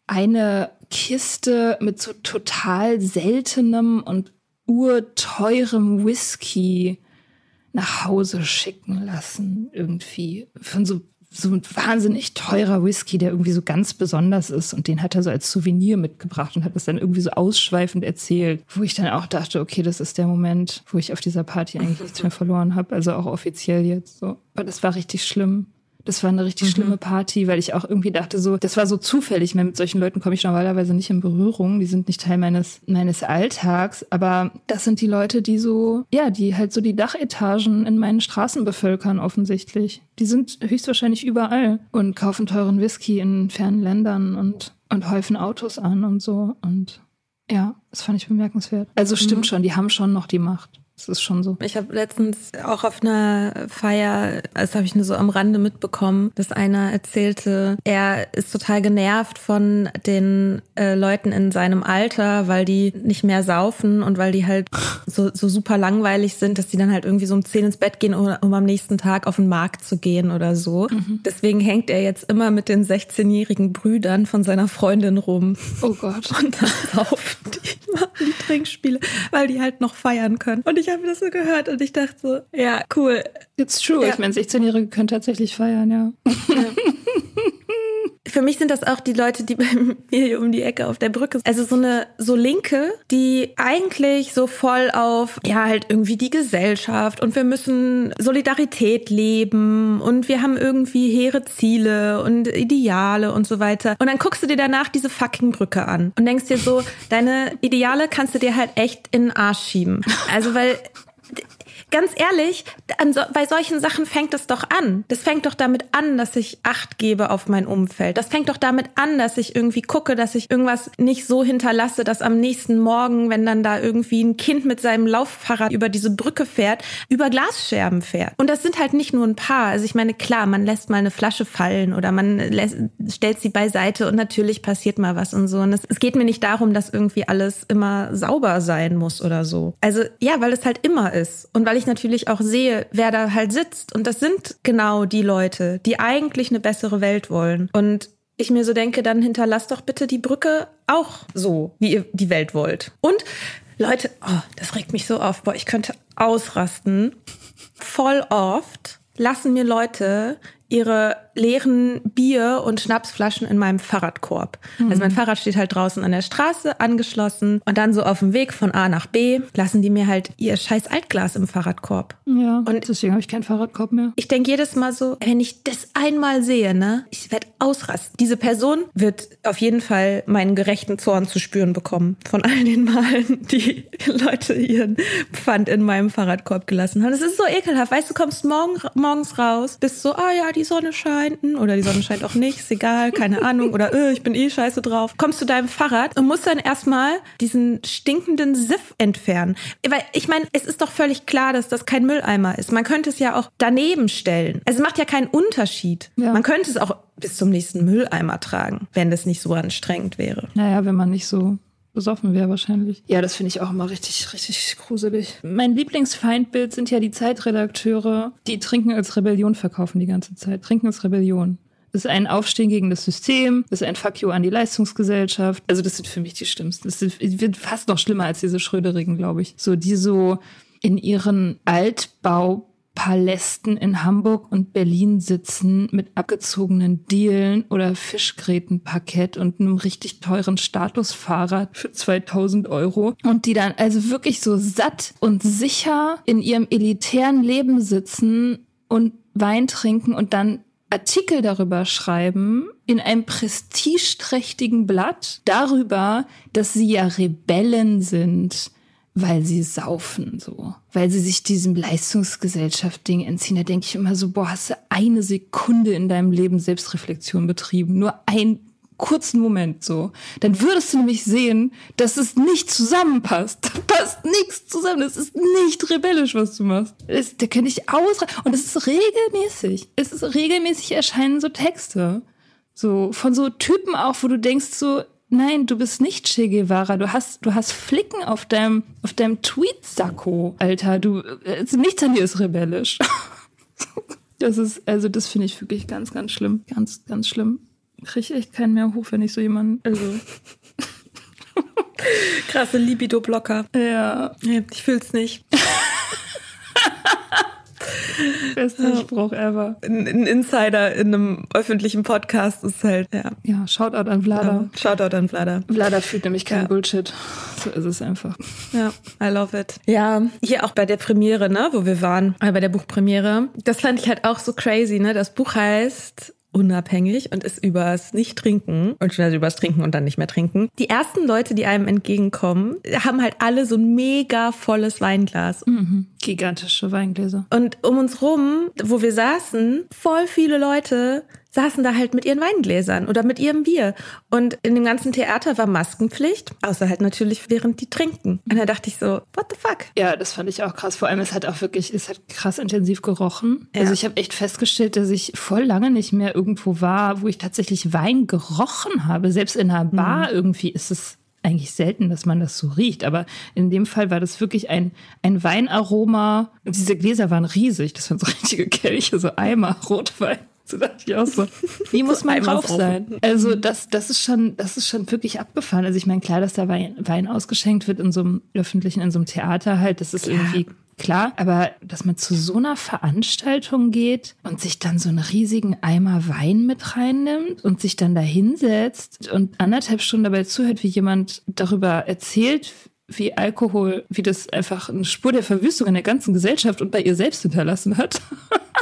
[SPEAKER 3] eine Kiste mit so total seltenem und urteurem Whisky nach Hause schicken lassen, irgendwie. Von so, so ein wahnsinnig teurer Whisky, der irgendwie so ganz besonders ist. Und den hat er so als Souvenir mitgebracht und hat das dann irgendwie so ausschweifend erzählt. Wo ich dann auch dachte, okay, das ist der Moment, wo ich auf dieser Party eigentlich nichts mehr verloren habe. Also auch offiziell jetzt so. Aber das war richtig schlimm. Das war eine richtig mhm. schlimme Party, weil ich auch irgendwie dachte so, das war so zufällig. Mit solchen Leuten komme ich normalerweise nicht in Berührung. Die sind nicht Teil meines, meines Alltags. Aber das sind die Leute, die so, ja, die halt so die Dachetagen in meinen Straßen bevölkern offensichtlich. Die sind höchstwahrscheinlich überall und kaufen teuren Whisky in fernen Ländern und, und häufen Autos an und so. Und ja, das fand ich bemerkenswert. Also stimmt mhm. schon, die haben schon noch die Macht. Das ist schon so.
[SPEAKER 2] Ich habe letztens auch auf einer Feier, das habe ich nur so am Rande mitbekommen, dass einer erzählte, er ist total genervt von den äh, Leuten in seinem Alter, weil die nicht mehr saufen und weil die halt so, so super langweilig sind, dass die dann halt irgendwie so um zehn ins Bett gehen, um, um am nächsten Tag auf den Markt zu gehen oder so. Mhm. Deswegen hängt er jetzt immer mit den 16-jährigen Brüdern von seiner Freundin rum.
[SPEAKER 3] Oh Gott.
[SPEAKER 2] Und dann saufen die, machen die Trinkspiele, weil die halt noch feiern können. Und ich habe das so gehört und ich dachte so, ja, cool.
[SPEAKER 3] It's true. Ja. Ich meine, 16-Jährige können tatsächlich feiern, ja. ja.
[SPEAKER 2] Für mich sind das auch die Leute, die bei mir um die Ecke auf der Brücke sind. Also so eine, so Linke, die eigentlich so voll auf, ja, halt irgendwie die Gesellschaft und wir müssen Solidarität leben und wir haben irgendwie hehre Ziele und Ideale und so weiter. Und dann guckst du dir danach diese fucking Brücke an und denkst dir so, deine Ideale kannst du dir halt echt in den Arsch schieben. Also weil ganz ehrlich, so, bei solchen Sachen fängt es doch an. Das fängt doch damit an, dass ich Acht gebe auf mein Umfeld. Das fängt doch damit an, dass ich irgendwie gucke, dass ich irgendwas nicht so hinterlasse, dass am nächsten Morgen, wenn dann da irgendwie ein Kind mit seinem Lauffahrrad über diese Brücke fährt, über Glasscherben fährt. Und das sind halt nicht nur ein paar. Also ich meine, klar, man lässt mal eine Flasche fallen oder man lässt, stellt sie beiseite und natürlich passiert mal was und so. Und es, es geht mir nicht darum, dass irgendwie alles immer sauber sein muss oder so. Also ja, weil es halt immer ist. Und weil ich ich natürlich auch sehe, wer da halt sitzt. Und das sind genau die Leute, die eigentlich eine bessere Welt wollen. Und ich mir so denke, dann hinterlasst doch bitte die Brücke auch so, wie ihr die Welt wollt. Und Leute, oh, das regt mich so auf. Boah, ich könnte ausrasten. Voll oft lassen mir Leute ihre leeren Bier- und Schnapsflaschen in meinem Fahrradkorb. Mhm. Also mein Fahrrad steht halt draußen an der Straße angeschlossen und dann so auf dem Weg von A nach B lassen die mir halt ihr scheiß Altglas im Fahrradkorb.
[SPEAKER 3] Ja, und deswegen habe ich keinen Fahrradkorb mehr.
[SPEAKER 2] Ich denke jedes Mal so, wenn ich das einmal sehe, ne, ich werde ausrasten. Diese Person wird auf jeden Fall meinen gerechten Zorn zu spüren bekommen von all den Malen, die Leute ihren Pfand in meinem Fahrradkorb gelassen haben. Das ist so ekelhaft. Weißt du, kommst morgen, morgens raus, bist so, ah ja, die Sonne scheint oder die Sonne scheint auch nicht, ist egal, keine Ahnung oder äh, ich bin eh scheiße drauf. Kommst zu deinem Fahrrad und musst dann erstmal diesen stinkenden Siff entfernen. Weil ich meine, es ist doch völlig klar, dass das kein Mülleimer ist. Man könnte es ja auch daneben stellen. Also es macht ja keinen Unterschied. Ja. Man könnte es auch bis zum nächsten Mülleimer tragen, wenn das nicht so anstrengend wäre.
[SPEAKER 3] Naja, wenn man nicht so besoffen wäre wahrscheinlich. Ja, das finde ich auch immer richtig, richtig gruselig. Mein Lieblingsfeindbild sind ja die Zeitredakteure, die Trinken als Rebellion verkaufen die ganze Zeit. Trinken als Rebellion. Das ist ein Aufstehen gegen das System, das ist ein Fuck you an die Leistungsgesellschaft. Also das sind für mich die schlimmsten. Das wird fast noch schlimmer als diese Schröderigen, glaube ich. So, die so in ihren Altbau Palästen in Hamburg und Berlin sitzen mit abgezogenen Dielen oder Fischgrätenparkett und einem richtig teuren Statusfahrrad für 2000 Euro und die dann also wirklich so satt und sicher in ihrem elitären Leben sitzen und Wein trinken und dann Artikel darüber schreiben in einem prestigeträchtigen Blatt darüber, dass sie ja Rebellen sind weil sie saufen, so. Weil sie sich diesem Leistungsgesellschaft-Ding entziehen. Da denke ich immer so, boah, hast du eine Sekunde in deinem Leben Selbstreflexion betrieben? Nur einen kurzen Moment so. Dann würdest du nämlich sehen, dass es nicht zusammenpasst. Da passt nichts zusammen. Das ist nicht rebellisch, was du machst. Das, da könnte ich ausra Und es ist regelmäßig. Es ist regelmäßig erscheinen so Texte. So, von so Typen auch, wo du denkst so, Nein, du bist nicht Che Guevara. Du hast, du hast Flicken auf deinem, auf deinem Tweet-Sakko, Alter. Du, also nichts an dir ist rebellisch. das ist, also das finde ich wirklich ganz, ganz schlimm. Ganz, ganz schlimm. Kriege ich echt keinen mehr hoch, wenn ich so jemanden, also.
[SPEAKER 2] Krasse Libido-Blocker.
[SPEAKER 3] Ja.
[SPEAKER 2] Ich fühl's nicht.
[SPEAKER 3] Bester Spruch ever.
[SPEAKER 2] Ein, Insider in einem öffentlichen Podcast ist halt, ja.
[SPEAKER 3] Ja, Shoutout an Vlada.
[SPEAKER 2] Ja, Shoutout an Vlada.
[SPEAKER 3] Vlada fühlt nämlich keinen ja. Bullshit. So ist es einfach.
[SPEAKER 2] Ja, I love it. Ja, hier auch bei der Premiere, ne, wo wir waren, äh, bei der Buchpremiere. Das fand ich halt auch so crazy, ne. Das Buch heißt unabhängig und ist übers Nicht-Trinken und schnell übers Trinken und dann nicht mehr trinken. Die ersten Leute, die einem entgegenkommen, haben halt alle so ein mega volles Weinglas.
[SPEAKER 3] Mhm. Gigantische Weingläser.
[SPEAKER 2] Und um uns rum, wo wir saßen, voll viele Leute saßen da halt mit ihren Weingläsern oder mit ihrem Bier. Und in dem ganzen Theater war Maskenpflicht, außer halt natürlich während die trinken. Und da dachte ich so, what the fuck?
[SPEAKER 3] Ja, das fand ich auch krass. Vor allem, es hat auch wirklich, es hat krass intensiv gerochen. Ja. Also ich habe echt festgestellt, dass ich voll lange nicht mehr irgendwo war, wo ich tatsächlich Wein gerochen habe. Selbst in einer Bar mhm. irgendwie ist es eigentlich selten, dass man das so riecht, aber in dem Fall war das wirklich ein, ein Weinaroma. Und diese Gläser waren riesig, das waren so richtige Kelche, so Eimer Rotwein. So dachte ich auch so. Wie muss man drauf sein? Also das, das ist schon, das ist schon wirklich abgefahren. Also ich meine, klar, dass da Wein, Wein ausgeschenkt wird in so einem öffentlichen, in so einem Theater halt, das ist klar. irgendwie klar. Aber dass man zu so einer Veranstaltung geht und sich dann so einen riesigen Eimer Wein mit reinnimmt und sich dann da hinsetzt und anderthalb Stunden dabei zuhört, wie jemand darüber erzählt, wie Alkohol, wie das einfach eine Spur der Verwüstung in der ganzen Gesellschaft und bei ihr selbst hinterlassen hat.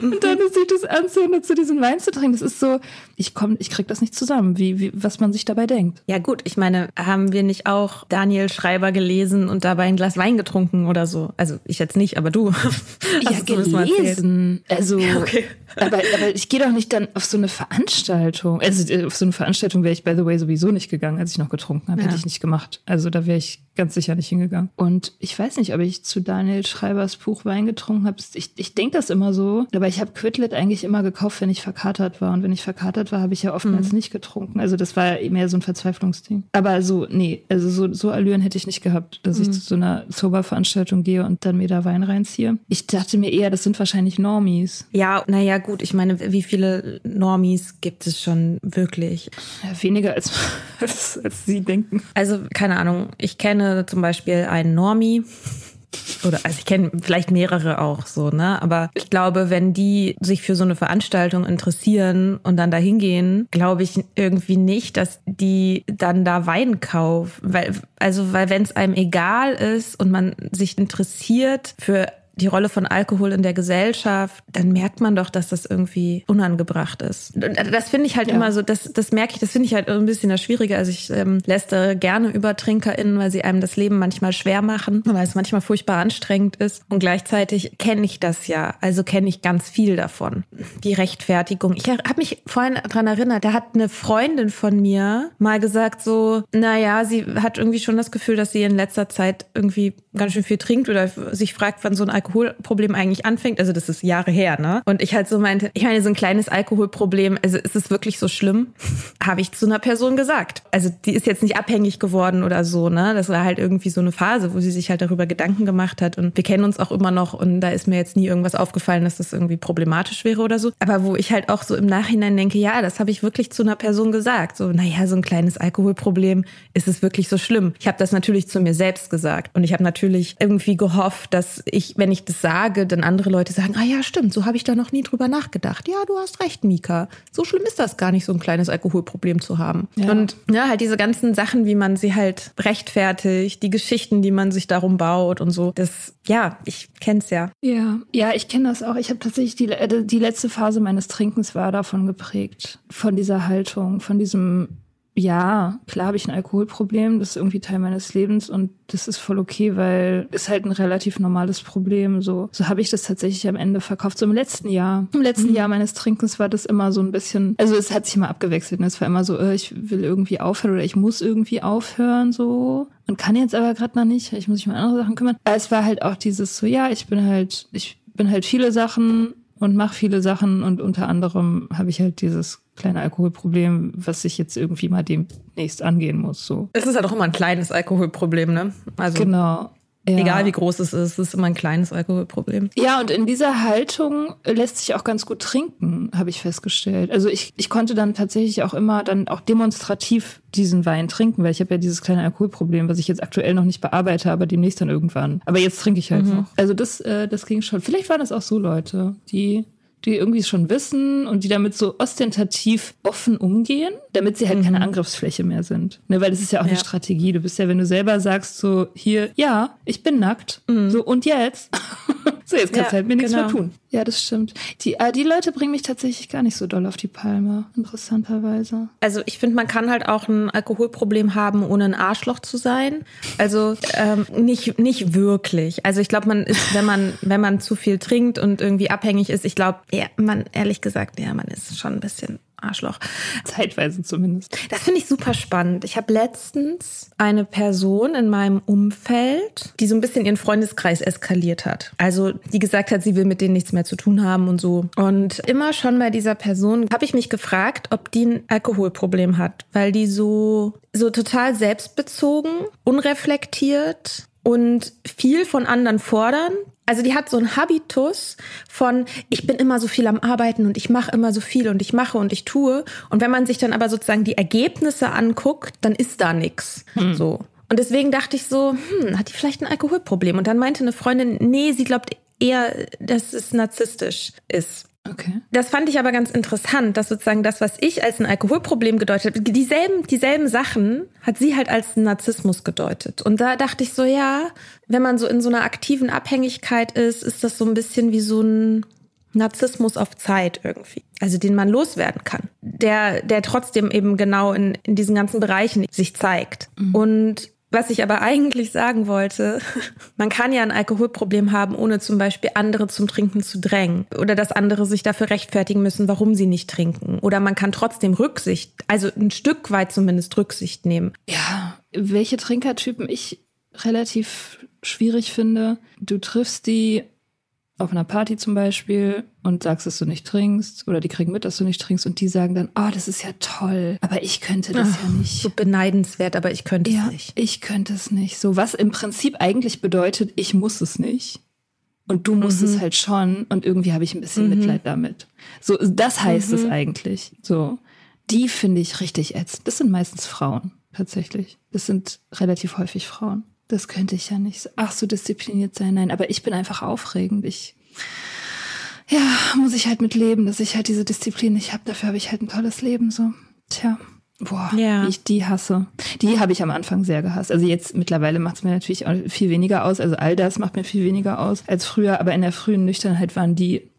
[SPEAKER 3] Und dann sich das anzuhören zu diesem Wein zu trinken, das ist so, ich komme, ich krieg das nicht zusammen, wie, wie, was man sich dabei denkt.
[SPEAKER 2] Ja gut, ich meine, haben wir nicht auch Daniel Schreiber gelesen und dabei ein Glas Wein getrunken oder so? Also ich jetzt nicht, aber du.
[SPEAKER 3] ja, gelesen. Also, ja, okay. Aber, aber ich gehe doch nicht dann auf so eine Veranstaltung. Also äh, auf so eine Veranstaltung wäre ich, by the way, sowieso nicht gegangen, als ich noch getrunken habe. Ja. Hätte ich nicht gemacht. Also da wäre ich ganz sicher nicht hingegangen. Und ich weiß nicht, ob ich zu Daniel Schreibers Buch Wein getrunken habe. Ich, ich denke das immer so, aber ich habe Quidlet eigentlich immer gekauft, wenn ich verkatert war. Und wenn ich verkatert war, habe ich ja oftmals mhm. nicht getrunken. Also das war mehr so ein Verzweiflungsding. Aber so, nee, also so, so Allüren hätte ich nicht gehabt, dass mhm. ich zu so einer Sober-Veranstaltung gehe und dann mir da Wein reinziehe. Ich dachte mir eher, das sind wahrscheinlich Normies.
[SPEAKER 2] Ja, naja, gut. Ich meine, wie viele Normies gibt es schon wirklich?
[SPEAKER 3] Weniger als, als, als Sie denken.
[SPEAKER 2] Also, keine Ahnung. Ich kenne zum Beispiel einen Normie, oder also ich kenne vielleicht mehrere auch so, ne? Aber ich glaube, wenn die sich für so eine Veranstaltung interessieren und dann da hingehen, glaube ich irgendwie nicht, dass die dann da Wein kaufen. Weil, also, weil wenn es einem egal ist und man sich interessiert für die Rolle von Alkohol in der Gesellschaft, dann merkt man doch, dass das irgendwie unangebracht ist. Und das finde ich halt ja. immer so, das, das merke ich, das finde ich halt ein bisschen das Schwierige. Also ich ähm, lästere gerne über TrinkerInnen, weil sie einem das Leben manchmal schwer machen, weil es manchmal furchtbar anstrengend ist. Und gleichzeitig kenne ich das ja. Also kenne ich ganz viel davon. Die Rechtfertigung. Ich habe mich vorhin dran erinnert, da hat eine Freundin von mir mal gesagt so, naja, sie hat irgendwie schon das Gefühl, dass sie in letzter Zeit irgendwie ganz schön viel trinkt oder sich fragt, wann so ein Alkohol Alkoholproblem eigentlich anfängt. Also das ist Jahre her, ne? Und ich halt so meinte, ich meine, so ein kleines Alkoholproblem, also ist es wirklich so schlimm? Habe ich zu einer Person gesagt. Also die ist jetzt nicht abhängig geworden oder so, ne? Das war halt irgendwie so eine Phase, wo sie sich halt darüber Gedanken gemacht hat. Und wir kennen uns auch immer noch und da ist mir jetzt nie irgendwas aufgefallen, dass das irgendwie problematisch wäre oder so. Aber wo ich halt auch so im Nachhinein denke, ja, das habe ich wirklich zu einer Person gesagt. So, naja, so ein kleines Alkoholproblem, ist es wirklich so schlimm? Ich habe das natürlich zu mir selbst gesagt. Und ich habe natürlich irgendwie gehofft, dass ich, wenn ich ich das sage, dann andere Leute sagen, ah ja, stimmt, so habe ich da noch nie drüber nachgedacht. Ja, du hast recht, Mika. So schlimm ist das gar nicht, so ein kleines Alkoholproblem zu haben. Ja. Und ja, halt diese ganzen Sachen, wie man sie halt rechtfertigt, die Geschichten, die man sich darum baut und so. Das, ja, ich kenn's ja.
[SPEAKER 3] Ja, ja, ich kenne das auch. Ich habe tatsächlich die, äh, die letzte Phase meines Trinkens war davon geprägt. Von dieser Haltung, von diesem ja, klar habe ich ein Alkoholproblem, das ist irgendwie Teil meines Lebens und das ist voll okay, weil ist halt ein relativ normales Problem. So, so habe ich das tatsächlich am Ende verkauft. So im letzten Jahr. Im letzten mhm. Jahr meines Trinkens war das immer so ein bisschen, also es hat sich immer abgewechselt. Ne? Es war immer so, äh, ich will irgendwie aufhören oder ich muss irgendwie aufhören, so. Und kann jetzt aber gerade noch nicht, ich muss mich um andere Sachen kümmern. Aber es war halt auch dieses so, ja, ich bin halt, ich bin halt viele Sachen und mache viele Sachen und unter anderem habe ich halt dieses kleine Alkoholproblem, was ich jetzt irgendwie mal demnächst angehen muss. So.
[SPEAKER 2] Es ist halt auch immer ein kleines Alkoholproblem, ne?
[SPEAKER 3] Also genau.
[SPEAKER 2] Ja. Egal wie groß es ist, es ist immer ein kleines Alkoholproblem.
[SPEAKER 3] Ja, und in dieser Haltung lässt sich auch ganz gut trinken, habe ich festgestellt. Also ich, ich konnte dann tatsächlich auch immer dann auch demonstrativ diesen Wein trinken, weil ich habe ja dieses kleine Alkoholproblem, was ich jetzt aktuell noch nicht bearbeite, aber demnächst dann irgendwann. Aber jetzt trinke ich halt mhm. noch. Also das, äh, das ging schon. Vielleicht waren das auch so Leute, die die irgendwie schon wissen und die damit so ostentativ offen umgehen, damit sie halt mhm. keine Angriffsfläche mehr sind. Ne, weil das ist ja auch ja. eine Strategie. Du bist ja, wenn du selber sagst, so hier, ja, ich bin nackt, mhm. so und jetzt. so, jetzt kannst ja, du halt mir nichts genau. mehr tun. Ja, das stimmt. Die, äh, die Leute bringen mich tatsächlich gar nicht so doll auf die Palme, interessanterweise.
[SPEAKER 2] Also ich finde, man kann halt auch ein Alkoholproblem haben, ohne ein Arschloch zu sein. Also ähm, nicht, nicht wirklich. Also ich glaube, man ist, wenn man, wenn man zu viel trinkt und irgendwie abhängig ist, ich glaube, ja, man, ehrlich gesagt, ja, man ist schon ein bisschen Arschloch.
[SPEAKER 3] Zeitweise zumindest.
[SPEAKER 2] Das finde ich super spannend. Ich habe letztens eine Person in meinem Umfeld, die so ein bisschen ihren Freundeskreis eskaliert hat. Also die gesagt hat, sie will mit denen nichts mehr zu tun haben und so. Und immer schon bei dieser Person habe ich mich gefragt, ob die ein Alkoholproblem hat, weil die so so total selbstbezogen, unreflektiert und viel von anderen fordern, also die hat so einen Habitus von, ich bin immer so viel am Arbeiten und ich mache immer so viel und ich mache und ich tue. Und wenn man sich dann aber sozusagen die Ergebnisse anguckt, dann ist da nichts. Hm. So. Und deswegen dachte ich so, hm, hat die vielleicht ein Alkoholproblem? Und dann meinte eine Freundin, nee, sie glaubt eher, dass es narzisstisch ist. Okay. Das fand ich aber ganz interessant, dass sozusagen das, was ich als ein Alkoholproblem gedeutet habe, dieselben, dieselben Sachen hat sie halt als Narzissmus gedeutet. Und da dachte ich so, ja, wenn man so in so einer aktiven Abhängigkeit ist, ist das so ein bisschen wie so ein Narzissmus auf Zeit irgendwie. Also den man loswerden kann. Der, der trotzdem eben genau in, in diesen ganzen Bereichen sich zeigt. Mhm. Und was ich aber eigentlich sagen wollte, man kann ja ein Alkoholproblem haben, ohne zum Beispiel andere zum Trinken zu drängen oder dass andere sich dafür rechtfertigen müssen, warum sie nicht trinken. Oder man kann trotzdem Rücksicht, also ein Stück weit zumindest Rücksicht nehmen.
[SPEAKER 3] Ja, welche Trinkertypen ich relativ schwierig finde. Du triffst die auf einer Party zum Beispiel und sagst, dass du nicht trinkst oder die kriegen mit, dass du nicht trinkst und die sagen dann, oh, das ist ja toll, aber ich könnte das Ach, ja nicht.
[SPEAKER 2] So beneidenswert, aber ich könnte ja, es nicht.
[SPEAKER 3] Ich könnte es nicht. So, was im Prinzip eigentlich bedeutet, ich muss es nicht. Und du musst mhm. es halt schon und irgendwie habe ich ein bisschen mhm. Mitleid damit. So, das heißt mhm. es eigentlich. So, die finde ich richtig ätzend. Das sind meistens Frauen, tatsächlich. Das sind relativ häufig Frauen. Das könnte ich ja nicht. Ach, so diszipliniert sein. Nein, aber ich bin einfach aufregend. Ich, ja, muss ich halt mit leben, dass ich halt diese Disziplin nicht habe. Dafür habe ich halt ein tolles Leben, so. Tja. Boah, ja. wie ich die hasse. Die habe ich am Anfang sehr gehasst. Also jetzt mittlerweile macht es mir natürlich auch viel weniger aus. Also all das macht mir viel weniger aus als früher. Aber in der frühen Nüchternheit waren die,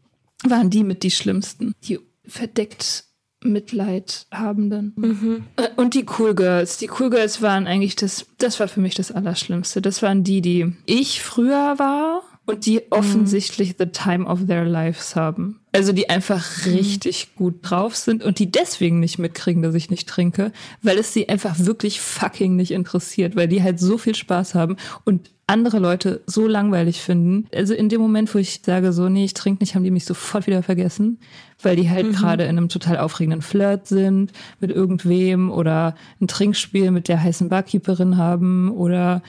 [SPEAKER 3] waren die mit die schlimmsten. Die verdeckt Mitleidhabenden. Mhm. Äh, und die Cool Girls. Die Cool Girls waren eigentlich das, das war für mich das Allerschlimmste. Das waren die, die ich früher war und die offensichtlich the time of their lives haben. Also die einfach mhm. richtig gut drauf sind und die deswegen nicht mitkriegen, dass ich nicht trinke, weil es sie einfach wirklich fucking nicht interessiert, weil die halt so viel Spaß haben und andere Leute so langweilig finden. Also in dem Moment, wo ich sage so, nee, ich trinke nicht, haben die mich sofort wieder vergessen, weil die halt mhm. gerade in einem total aufregenden Flirt sind mit irgendwem oder ein Trinkspiel mit der heißen Barkeeperin haben oder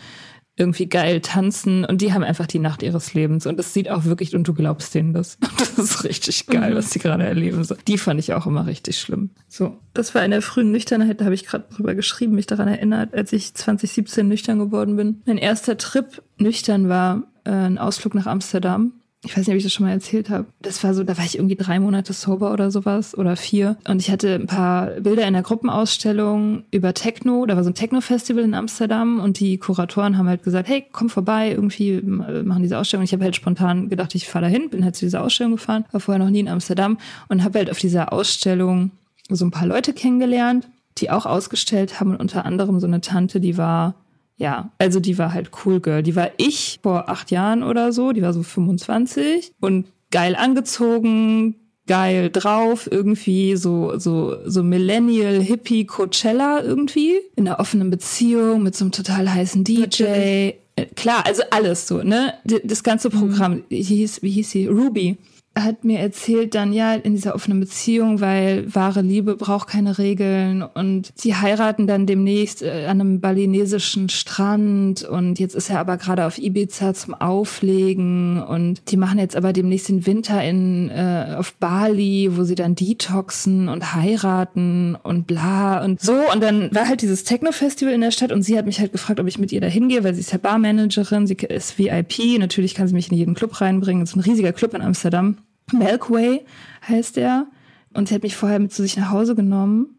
[SPEAKER 3] irgendwie geil tanzen und die haben einfach die Nacht ihres Lebens und das sieht auch wirklich und du glaubst denen das. Das ist richtig geil, mhm. was die gerade erleben. So, die fand ich auch immer richtig schlimm. So, das war in der frühen Nüchternheit, da habe ich gerade drüber geschrieben, mich daran erinnert, als ich 2017 nüchtern geworden bin. Mein erster Trip nüchtern war äh, ein Ausflug nach Amsterdam ich weiß nicht, ob ich das schon mal erzählt habe. Das war so, da war ich irgendwie drei Monate sober oder sowas oder vier. Und ich hatte ein paar Bilder in der Gruppenausstellung über Techno. Da war so ein Techno-Festival in Amsterdam und die Kuratoren haben halt gesagt, hey, komm vorbei, irgendwie machen diese Ausstellung. Ich habe halt spontan gedacht, ich fahre dahin, bin halt zu dieser Ausstellung gefahren, war vorher noch nie in Amsterdam und habe halt auf dieser Ausstellung so ein paar Leute kennengelernt, die auch ausgestellt haben und unter anderem so eine Tante, die war ja, also die war halt cool Girl. Die war ich vor acht Jahren oder so, die war so 25 und geil angezogen, geil drauf, irgendwie so, so, so Millennial Hippie Coachella irgendwie. In einer offenen Beziehung mit so einem total heißen DJ. Natürlich. Äh, klar, also alles so, ne? Das ganze Programm, mhm. hieß, wie hieß sie? Ruby hat mir erzählt dann, ja, in dieser offenen Beziehung, weil wahre Liebe braucht keine Regeln und sie heiraten dann demnächst äh, an einem balinesischen Strand und jetzt ist er aber gerade auf Ibiza zum Auflegen und die machen jetzt aber demnächst den Winter in äh, auf Bali, wo sie dann detoxen und heiraten und bla und so. Und dann war halt dieses Techno-Festival in der Stadt und sie hat mich halt gefragt, ob ich mit ihr da hingehe, weil sie ist ja Barmanagerin, sie ist VIP, natürlich kann sie mich in jeden Club reinbringen, es ist ein riesiger Club in Amsterdam Melkway heißt er. Und sie hat mich vorher mit zu sich nach Hause genommen.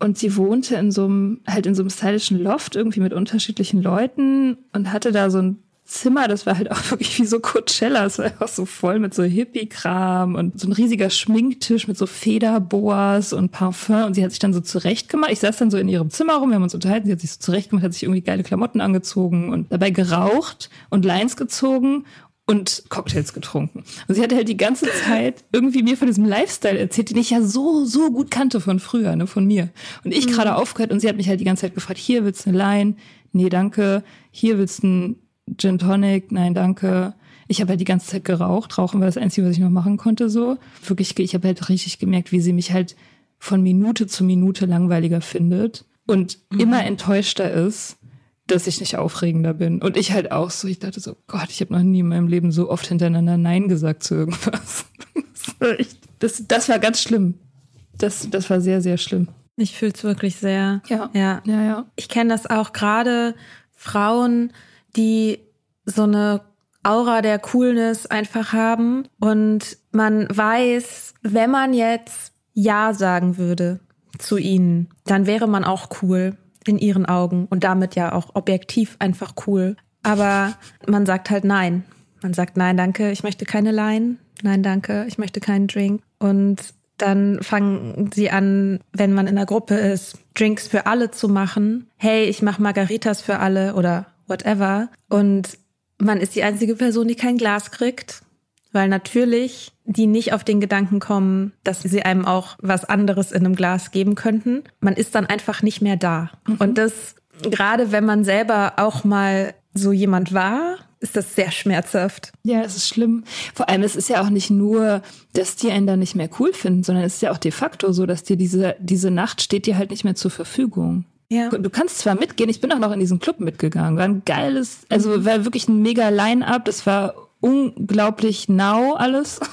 [SPEAKER 3] Und sie wohnte in so einem, halt in so einem stylischen Loft irgendwie mit unterschiedlichen Leuten und hatte da so ein Zimmer, das war halt auch wirklich wie so Coachella, es war einfach so voll mit so Hippie-Kram und so ein riesiger Schminktisch mit so Federboas und Parfum und sie hat sich dann so zurechtgemacht. Ich saß dann so in ihrem Zimmer rum, wir haben uns unterhalten, sie hat sich so zurechtgemacht, hat sich irgendwie geile Klamotten angezogen und dabei geraucht und Lines gezogen und Cocktails getrunken. Und sie hatte halt die ganze Zeit irgendwie mir von diesem Lifestyle erzählt, den ich ja so, so gut kannte von früher, ne, von mir. Und ich mhm. gerade aufgehört und sie hat mich halt die ganze Zeit gefragt, hier willst du eine Line? Nee, danke. Hier willst du ein Gin Tonic? Nein, danke. Ich habe halt die ganze Zeit geraucht. Rauchen war das Einzige, was ich noch machen konnte, so. Wirklich, ich habe halt richtig gemerkt, wie sie mich halt von Minute zu Minute langweiliger findet und mhm. immer enttäuschter ist dass ich nicht aufregender bin. Und ich halt auch so, ich dachte so, Gott, ich habe noch nie in meinem Leben so oft hintereinander Nein gesagt zu irgendwas. Das war, echt, das, das war ganz schlimm. Das, das war sehr, sehr schlimm.
[SPEAKER 2] Ich fühle es wirklich sehr.
[SPEAKER 3] Ja. Ja, ja. ja.
[SPEAKER 2] Ich kenne das auch gerade Frauen, die so eine Aura der Coolness einfach haben. Und man weiß, wenn man jetzt Ja sagen würde zu ihnen, dann wäre man auch cool in ihren Augen und damit ja auch objektiv einfach cool. Aber man sagt halt nein. Man sagt nein, danke, ich möchte keine Line. Nein, danke, ich möchte keinen Drink. Und dann fangen sie an, wenn man in einer Gruppe ist, Drinks für alle zu machen. Hey, ich mache Margaritas für alle oder whatever. Und man ist die einzige Person, die kein Glas kriegt weil natürlich die nicht auf den Gedanken kommen, dass sie einem auch was anderes in einem Glas geben könnten. Man ist dann einfach nicht mehr da. Mhm. Und das, gerade wenn man selber auch mal so jemand war, ist das sehr schmerzhaft.
[SPEAKER 3] Ja, es ist schlimm. Vor allem, es ist ja auch nicht nur, dass die einen dann nicht mehr cool finden, sondern es ist ja auch de facto so, dass dir diese, diese Nacht steht dir halt nicht mehr zur Verfügung. Ja. Du kannst zwar mitgehen, ich bin auch noch in diesen Club mitgegangen. War ein geiles, also war wirklich ein mega Line-up. Das war unglaublich now alles.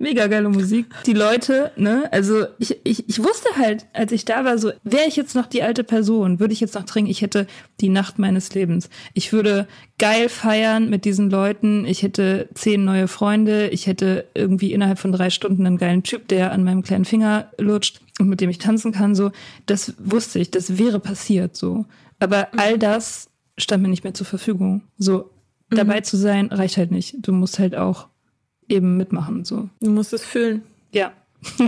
[SPEAKER 3] mega geile Musik. Die Leute, ne, also ich, ich, ich wusste halt, als ich da war, so, wäre ich jetzt noch die alte Person, würde ich jetzt noch trinken, ich hätte die Nacht meines Lebens. Ich würde geil feiern mit diesen Leuten, ich hätte zehn neue Freunde, ich hätte irgendwie innerhalb von drei Stunden einen geilen Typ, der an meinem kleinen Finger lutscht und mit dem ich tanzen kann, so. Das wusste ich, das wäre passiert, so. Aber all das stand mir nicht mehr zur Verfügung. So, dabei mhm. zu sein, reicht halt nicht. Du musst halt auch eben mitmachen. So.
[SPEAKER 2] Du musst es fühlen.
[SPEAKER 3] Ja.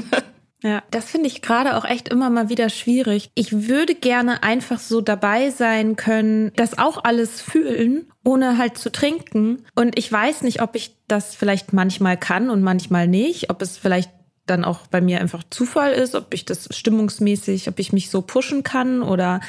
[SPEAKER 2] Ja, das finde ich gerade auch echt immer mal wieder schwierig. Ich würde gerne einfach so dabei sein können, das auch alles fühlen, ohne halt zu trinken. Und ich weiß nicht, ob ich das vielleicht manchmal kann und manchmal nicht, ob es vielleicht dann auch bei mir einfach Zufall ist, ob ich das stimmungsmäßig, ob ich mich so pushen kann oder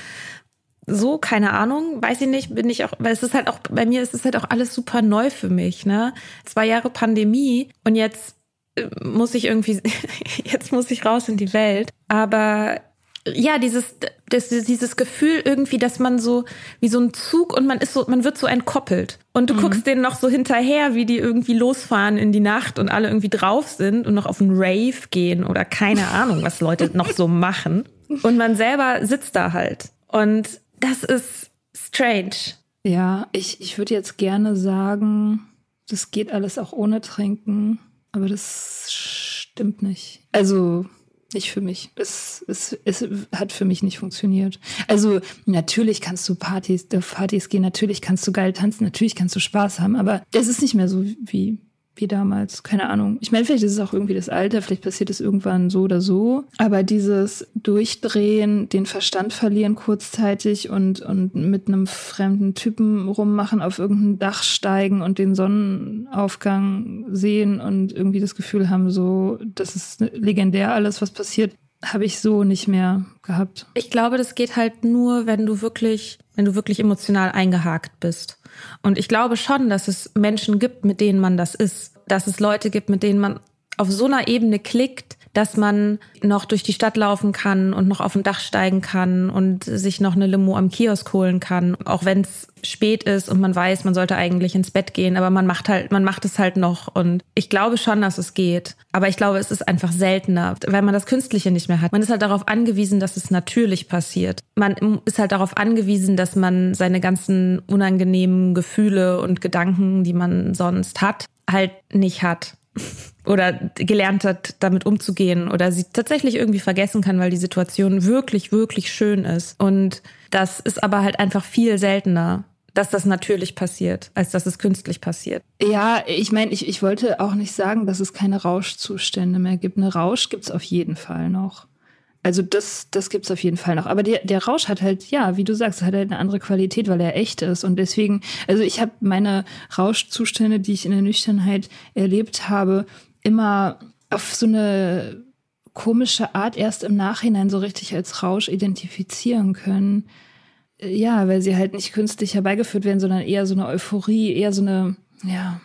[SPEAKER 2] so, keine Ahnung, weiß ich nicht, bin ich auch, weil es ist halt auch, bei mir ist es halt auch alles super neu für mich, ne? Zwei Jahre Pandemie und jetzt äh, muss ich irgendwie, jetzt muss ich raus in die Welt. Aber ja, dieses, das, dieses Gefühl irgendwie, dass man so wie so ein Zug und man ist so, man wird so entkoppelt. Und du mhm. guckst denen noch so hinterher, wie die irgendwie losfahren in die Nacht und alle irgendwie drauf sind und noch auf einen Rave gehen oder keine Ahnung, was Leute noch so machen. Und man selber sitzt da halt. Und das ist strange.
[SPEAKER 3] Ja, ich, ich würde jetzt gerne sagen, das geht alles auch ohne Trinken, aber das stimmt nicht. Also nicht für mich. Es, es, es hat für mich nicht funktioniert. Also natürlich kannst du Partys, Partys gehen, natürlich kannst du geil tanzen, natürlich kannst du Spaß haben, aber es ist nicht mehr so wie wie damals. Keine Ahnung. Ich meine, vielleicht ist es auch irgendwie das Alter, vielleicht passiert es irgendwann so oder so. Aber dieses Durchdrehen, den Verstand verlieren kurzzeitig und, und mit einem fremden Typen rummachen, auf irgendein Dach steigen und den Sonnenaufgang sehen und irgendwie das Gefühl haben, so, das ist legendär alles, was passiert, habe ich so nicht mehr gehabt.
[SPEAKER 2] Ich glaube, das geht halt nur, wenn du wirklich, wenn du wirklich emotional eingehakt bist. Und ich glaube schon, dass es Menschen gibt, mit denen man das ist. Dass es Leute gibt, mit denen man auf so einer Ebene klickt, dass man noch durch die Stadt laufen kann und noch auf dem Dach steigen kann und sich noch eine Limo am Kiosk holen kann, auch wenn es spät ist und man weiß, man sollte eigentlich ins Bett gehen, aber man macht halt, man macht es halt noch und ich glaube schon, dass es geht, aber ich glaube, es ist einfach seltener, weil man das Künstliche nicht mehr hat. Man ist halt darauf angewiesen, dass es natürlich passiert. Man ist halt darauf angewiesen, dass man seine ganzen unangenehmen Gefühle und Gedanken, die man sonst hat, halt nicht hat oder gelernt hat, damit umzugehen oder sie tatsächlich irgendwie vergessen kann, weil die Situation wirklich, wirklich schön ist. Und das ist aber halt einfach viel seltener, dass das natürlich passiert, als dass es künstlich passiert.
[SPEAKER 3] Ja, ich meine, ich, ich wollte auch nicht sagen, dass es keine Rauschzustände mehr gibt. Eine Rausch gibt es auf jeden Fall noch. Also das, das gibt's auf jeden Fall noch. Aber der, der Rausch hat halt, ja, wie du sagst, hat halt eine andere Qualität, weil er echt ist. Und deswegen, also ich habe meine Rauschzustände, die ich in der Nüchternheit erlebt habe, immer auf so eine komische Art erst im Nachhinein so richtig als Rausch identifizieren können. Ja, weil sie halt nicht künstlich herbeigeführt werden, sondern eher so eine Euphorie, eher so eine, ja,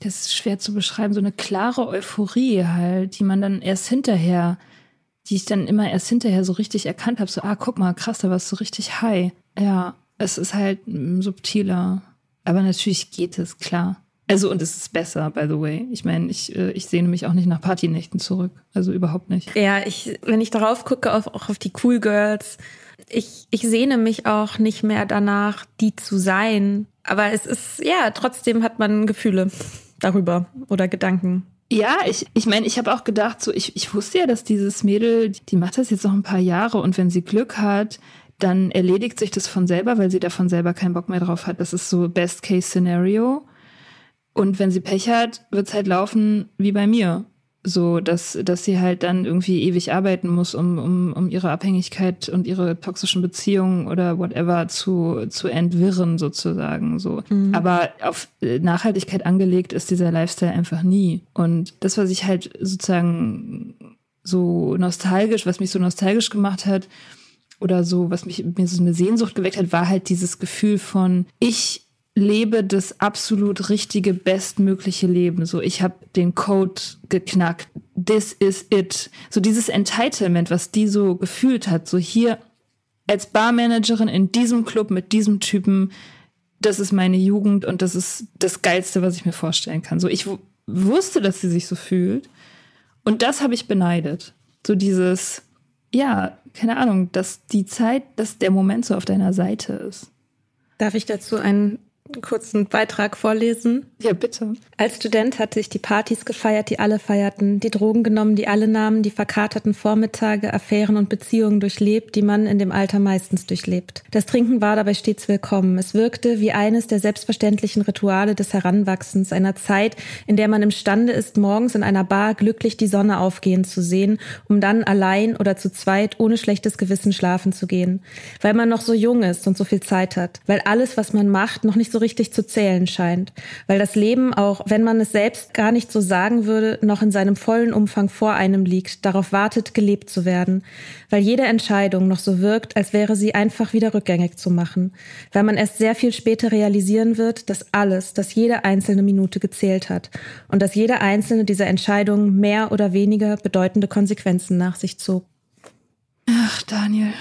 [SPEAKER 3] das ist schwer zu beschreiben, so eine klare Euphorie halt, die man dann erst hinterher die ich dann immer erst hinterher so richtig erkannt habe, so, ah, guck mal, krass, da warst du richtig high. Ja, es ist halt subtiler. Aber natürlich geht es, klar. Also, und es ist besser, by the way. Ich meine, ich, äh, ich sehne mich auch nicht nach Partynächten zurück. Also überhaupt nicht.
[SPEAKER 2] Ja, ich, wenn ich darauf gucke, auf, auch auf die Cool Girls, ich, ich sehne mich auch nicht mehr danach, die zu sein. Aber es ist, ja, trotzdem hat man Gefühle darüber oder Gedanken.
[SPEAKER 3] Ja, ich, ich meine, ich habe auch gedacht, so ich, ich wusste ja, dass dieses Mädel, die macht das jetzt noch ein paar Jahre und wenn sie Glück hat, dann erledigt sich das von selber, weil sie davon selber keinen Bock mehr drauf hat. Das ist so Best-Case-Szenario. Und wenn sie Pech hat, wird's halt laufen wie bei mir so, dass, dass sie halt dann irgendwie ewig arbeiten muss, um, um, um ihre Abhängigkeit und ihre toxischen Beziehungen oder whatever zu, zu entwirren, sozusagen, so. Mhm. Aber auf Nachhaltigkeit angelegt ist dieser Lifestyle einfach nie. Und das, was ich halt sozusagen so nostalgisch, was mich so nostalgisch gemacht hat, oder so, was mich mir so eine Sehnsucht geweckt hat, war halt dieses Gefühl von, ich lebe das absolut richtige, bestmögliche Leben. So, ich habe den Code geknackt. This is it. So dieses Entitlement, was die so gefühlt hat. So hier als Barmanagerin in diesem Club mit diesem Typen. Das ist meine Jugend und das ist das Geilste, was ich mir vorstellen kann. So, ich wusste, dass sie sich so fühlt. Und das habe ich beneidet. So dieses, ja, keine Ahnung, dass die Zeit, dass der Moment so auf deiner Seite ist.
[SPEAKER 2] Darf ich dazu einen kurzen Beitrag vorlesen?
[SPEAKER 3] Ja, bitte.
[SPEAKER 2] Als Student hatte ich die Partys gefeiert, die alle feierten, die Drogen genommen, die alle nahmen, die verkaterten Vormittage, Affären und Beziehungen durchlebt, die man in dem Alter meistens durchlebt. Das Trinken war dabei stets willkommen. Es wirkte wie eines der selbstverständlichen Rituale des Heranwachsens, einer Zeit, in der man imstande ist, morgens in einer Bar glücklich die Sonne aufgehen zu sehen, um dann allein oder zu zweit ohne schlechtes Gewissen schlafen zu gehen. Weil man noch so jung ist und so viel Zeit hat. Weil alles, was man macht, noch nicht so richtig zu zählen scheint, weil das Leben, auch wenn man es selbst gar nicht so sagen würde, noch in seinem vollen Umfang vor einem liegt, darauf wartet, gelebt zu werden, weil jede Entscheidung noch so wirkt, als wäre sie einfach wieder rückgängig zu machen, weil man erst sehr viel später realisieren wird, dass alles, dass jede einzelne Minute gezählt hat und dass jede einzelne dieser Entscheidungen mehr oder weniger bedeutende Konsequenzen nach sich zog.
[SPEAKER 3] Ach, Daniel.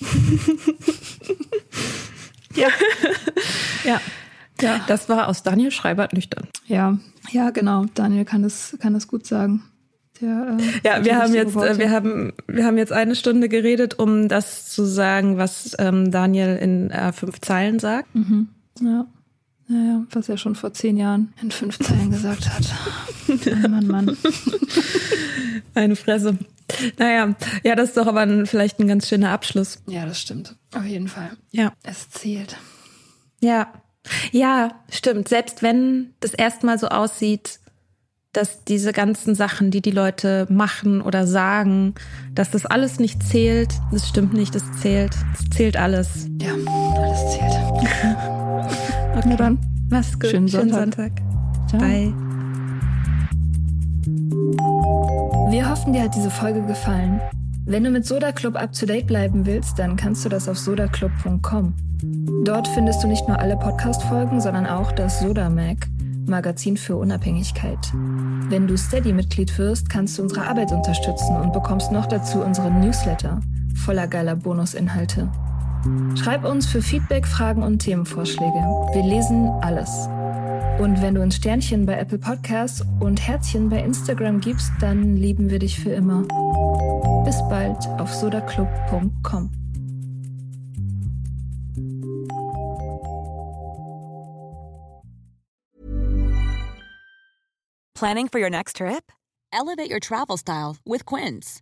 [SPEAKER 2] Ja. ja. Ja. Das war aus Daniel Schreibert nüchtern.
[SPEAKER 3] Ja, ja, genau. Daniel kann es kann das gut sagen.
[SPEAKER 2] Der, äh, ja, wir haben jetzt, äh, wir haben, wir haben jetzt eine Stunde geredet, um das zu sagen, was ähm, Daniel in äh, fünf Zeilen sagt.
[SPEAKER 3] Mhm. Ja. Naja, was er schon vor zehn Jahren in fünf Zeilen gesagt hat. Mann, Mann, Mann.
[SPEAKER 2] Eine Fresse. Naja, ja, das ist doch aber ein, vielleicht ein ganz schöner Abschluss.
[SPEAKER 3] Ja, das stimmt. Auf jeden Fall.
[SPEAKER 2] Ja.
[SPEAKER 3] Es zählt.
[SPEAKER 2] Ja. Ja, stimmt. Selbst wenn das erstmal so aussieht, dass diese ganzen Sachen, die die Leute machen oder sagen, dass das alles nicht zählt, das stimmt nicht, das zählt. Es zählt alles.
[SPEAKER 3] Ja, alles zählt.
[SPEAKER 2] okay, Na dann. Mach's gut.
[SPEAKER 3] Schönen Sonntag. Schönen Sonntag.
[SPEAKER 2] Bye.
[SPEAKER 3] Wir hoffen, dir hat diese Folge gefallen. Wenn du mit Soda Club up to date bleiben willst, dann kannst du das auf sodaclub.com. Dort findest du nicht nur alle Podcast-Folgen, sondern auch das Soda Mag, Magazin für Unabhängigkeit. Wenn du Steady-Mitglied wirst, kannst du unsere Arbeit unterstützen und bekommst noch dazu unseren Newsletter voller geiler Bonusinhalte. Schreib uns für Feedback, Fragen und Themenvorschläge. Wir lesen alles. Und wenn du uns Sternchen bei Apple Podcasts und Herzchen bei Instagram gibst, dann lieben wir dich für immer. Bis bald auf sodaclub.com.
[SPEAKER 4] Planning for your next trip? Elevate your travel style with Quince.